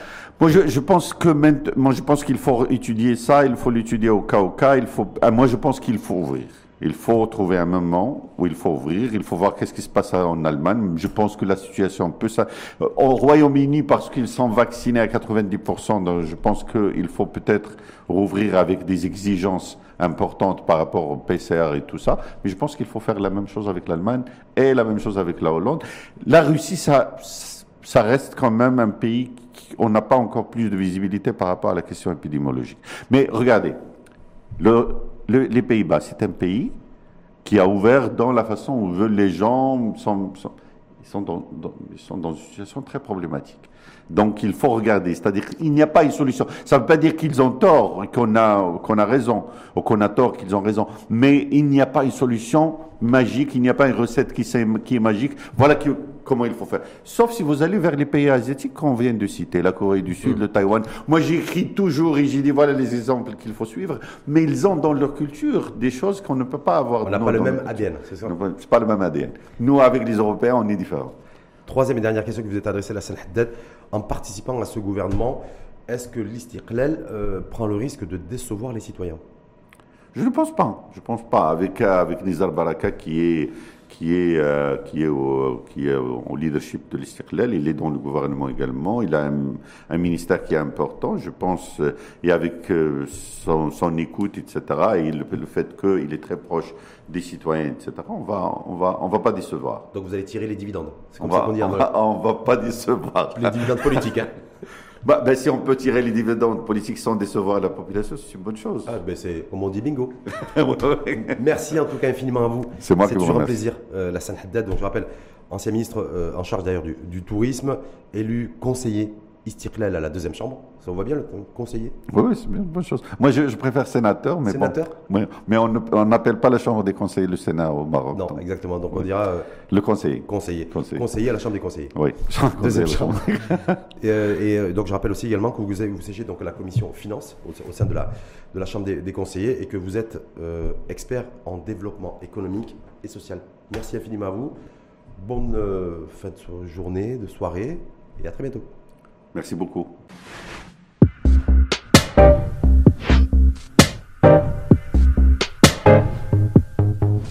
Moi, je, pense que moi, je pense qu'il faut étudier ça. Il faut l'étudier au cas au cas. Il faut. Ah, moi, je pense qu'il faut ouvrir. Il faut trouver un moment où il faut ouvrir. Il faut voir qu'est-ce qui se passe en Allemagne. Je pense que la situation peut ça. Au Royaume-Uni, parce qu'ils sont vaccinés à 90%, donc je pense qu'il faut peut-être rouvrir avec des exigences importantes par rapport au PCR et tout ça. Mais je pense qu'il faut faire la même chose avec l'Allemagne et la même chose avec la Hollande. La Russie, ça, ça reste quand même un pays on n'a pas encore plus de visibilité par rapport à la question épidémiologique. Mais regardez, les Pays-Bas, c'est un pays qui a ouvert dans la façon où les gens sont dans une situation très problématique. Donc il faut regarder, c'est-à-dire qu'il n'y a pas une solution. Ça ne veut pas dire qu'ils ont tort, qu'on a, qu'on a raison, ou qu'on a tort, qu'ils ont raison, mais il n'y a pas une solution magique, il n'y a pas une recette qui, qui est magique. Voilà qui, comment il faut faire. Sauf si vous allez vers les pays asiatiques qu'on vient de citer, la Corée du Sud, mm. le Taïwan. Moi, j'écris toujours et j'ai dit voilà les exemples qu'il faut suivre, mais ils ont dans leur culture des choses qu'on ne peut pas avoir. On n'a pas le même ADN, c'est ça? C'est pas le même ADN. Nous, avec les Européens, on est différents. Troisième et dernière question que vous êtes adressée à la Haddad. En participant à ce gouvernement, est-ce que l'Istiklal euh, prend le risque de décevoir les citoyens? Je ne pense pas. Je ne pense pas. Avec, avec Nizar Baraka qui est qui est, euh, qui est, au, leadership de l'Istiklal. Il est dans le gouvernement également. Il a un, ministère qui est important, je pense, et avec euh, son, écoute, etc., et le fait qu'il est très proche des citoyens, etc., on va, on va, on va pas décevoir. Donc vous allez tirer les dividendes. on va, on, va, on va pas décevoir. Les dividendes politiques, hein bah, ben, si on peut tirer les dividendes politiques sans décevoir la population, c'est une bonne chose. Ah, ben c'est, comme on dit, bingo. Merci en tout cas infiniment à vous. C'est moi qui vous toujours un plaisir. Euh, la Haddad, donc je rappelle, ancien ministre euh, en charge d'ailleurs du, du, tourisme, élu conseiller Istiklal à la deuxième chambre. Ça, on voit bien le conseiller Oui, oui c'est une bonne chose. Moi, je, préfère sénateur. Mais sénateur? Mais on n'appelle pas la chambre des conseillers le Sénat au Maroc. Non, exactement. Donc on dira. Euh, le conseiller. conseiller. Conseiller. à la chambre des conseillers. Oui, deuxième chambre. et, euh, et, donc je rappelle aussi également que vous, vous siégez donc la commission finance au, sein de la, de la chambre des, conseillers et que vous êtes euh, expert en développement économique et social. Merci infiniment à vous. Bonne fin de journée, de soirée et à très bientôt. Merci beaucoup. you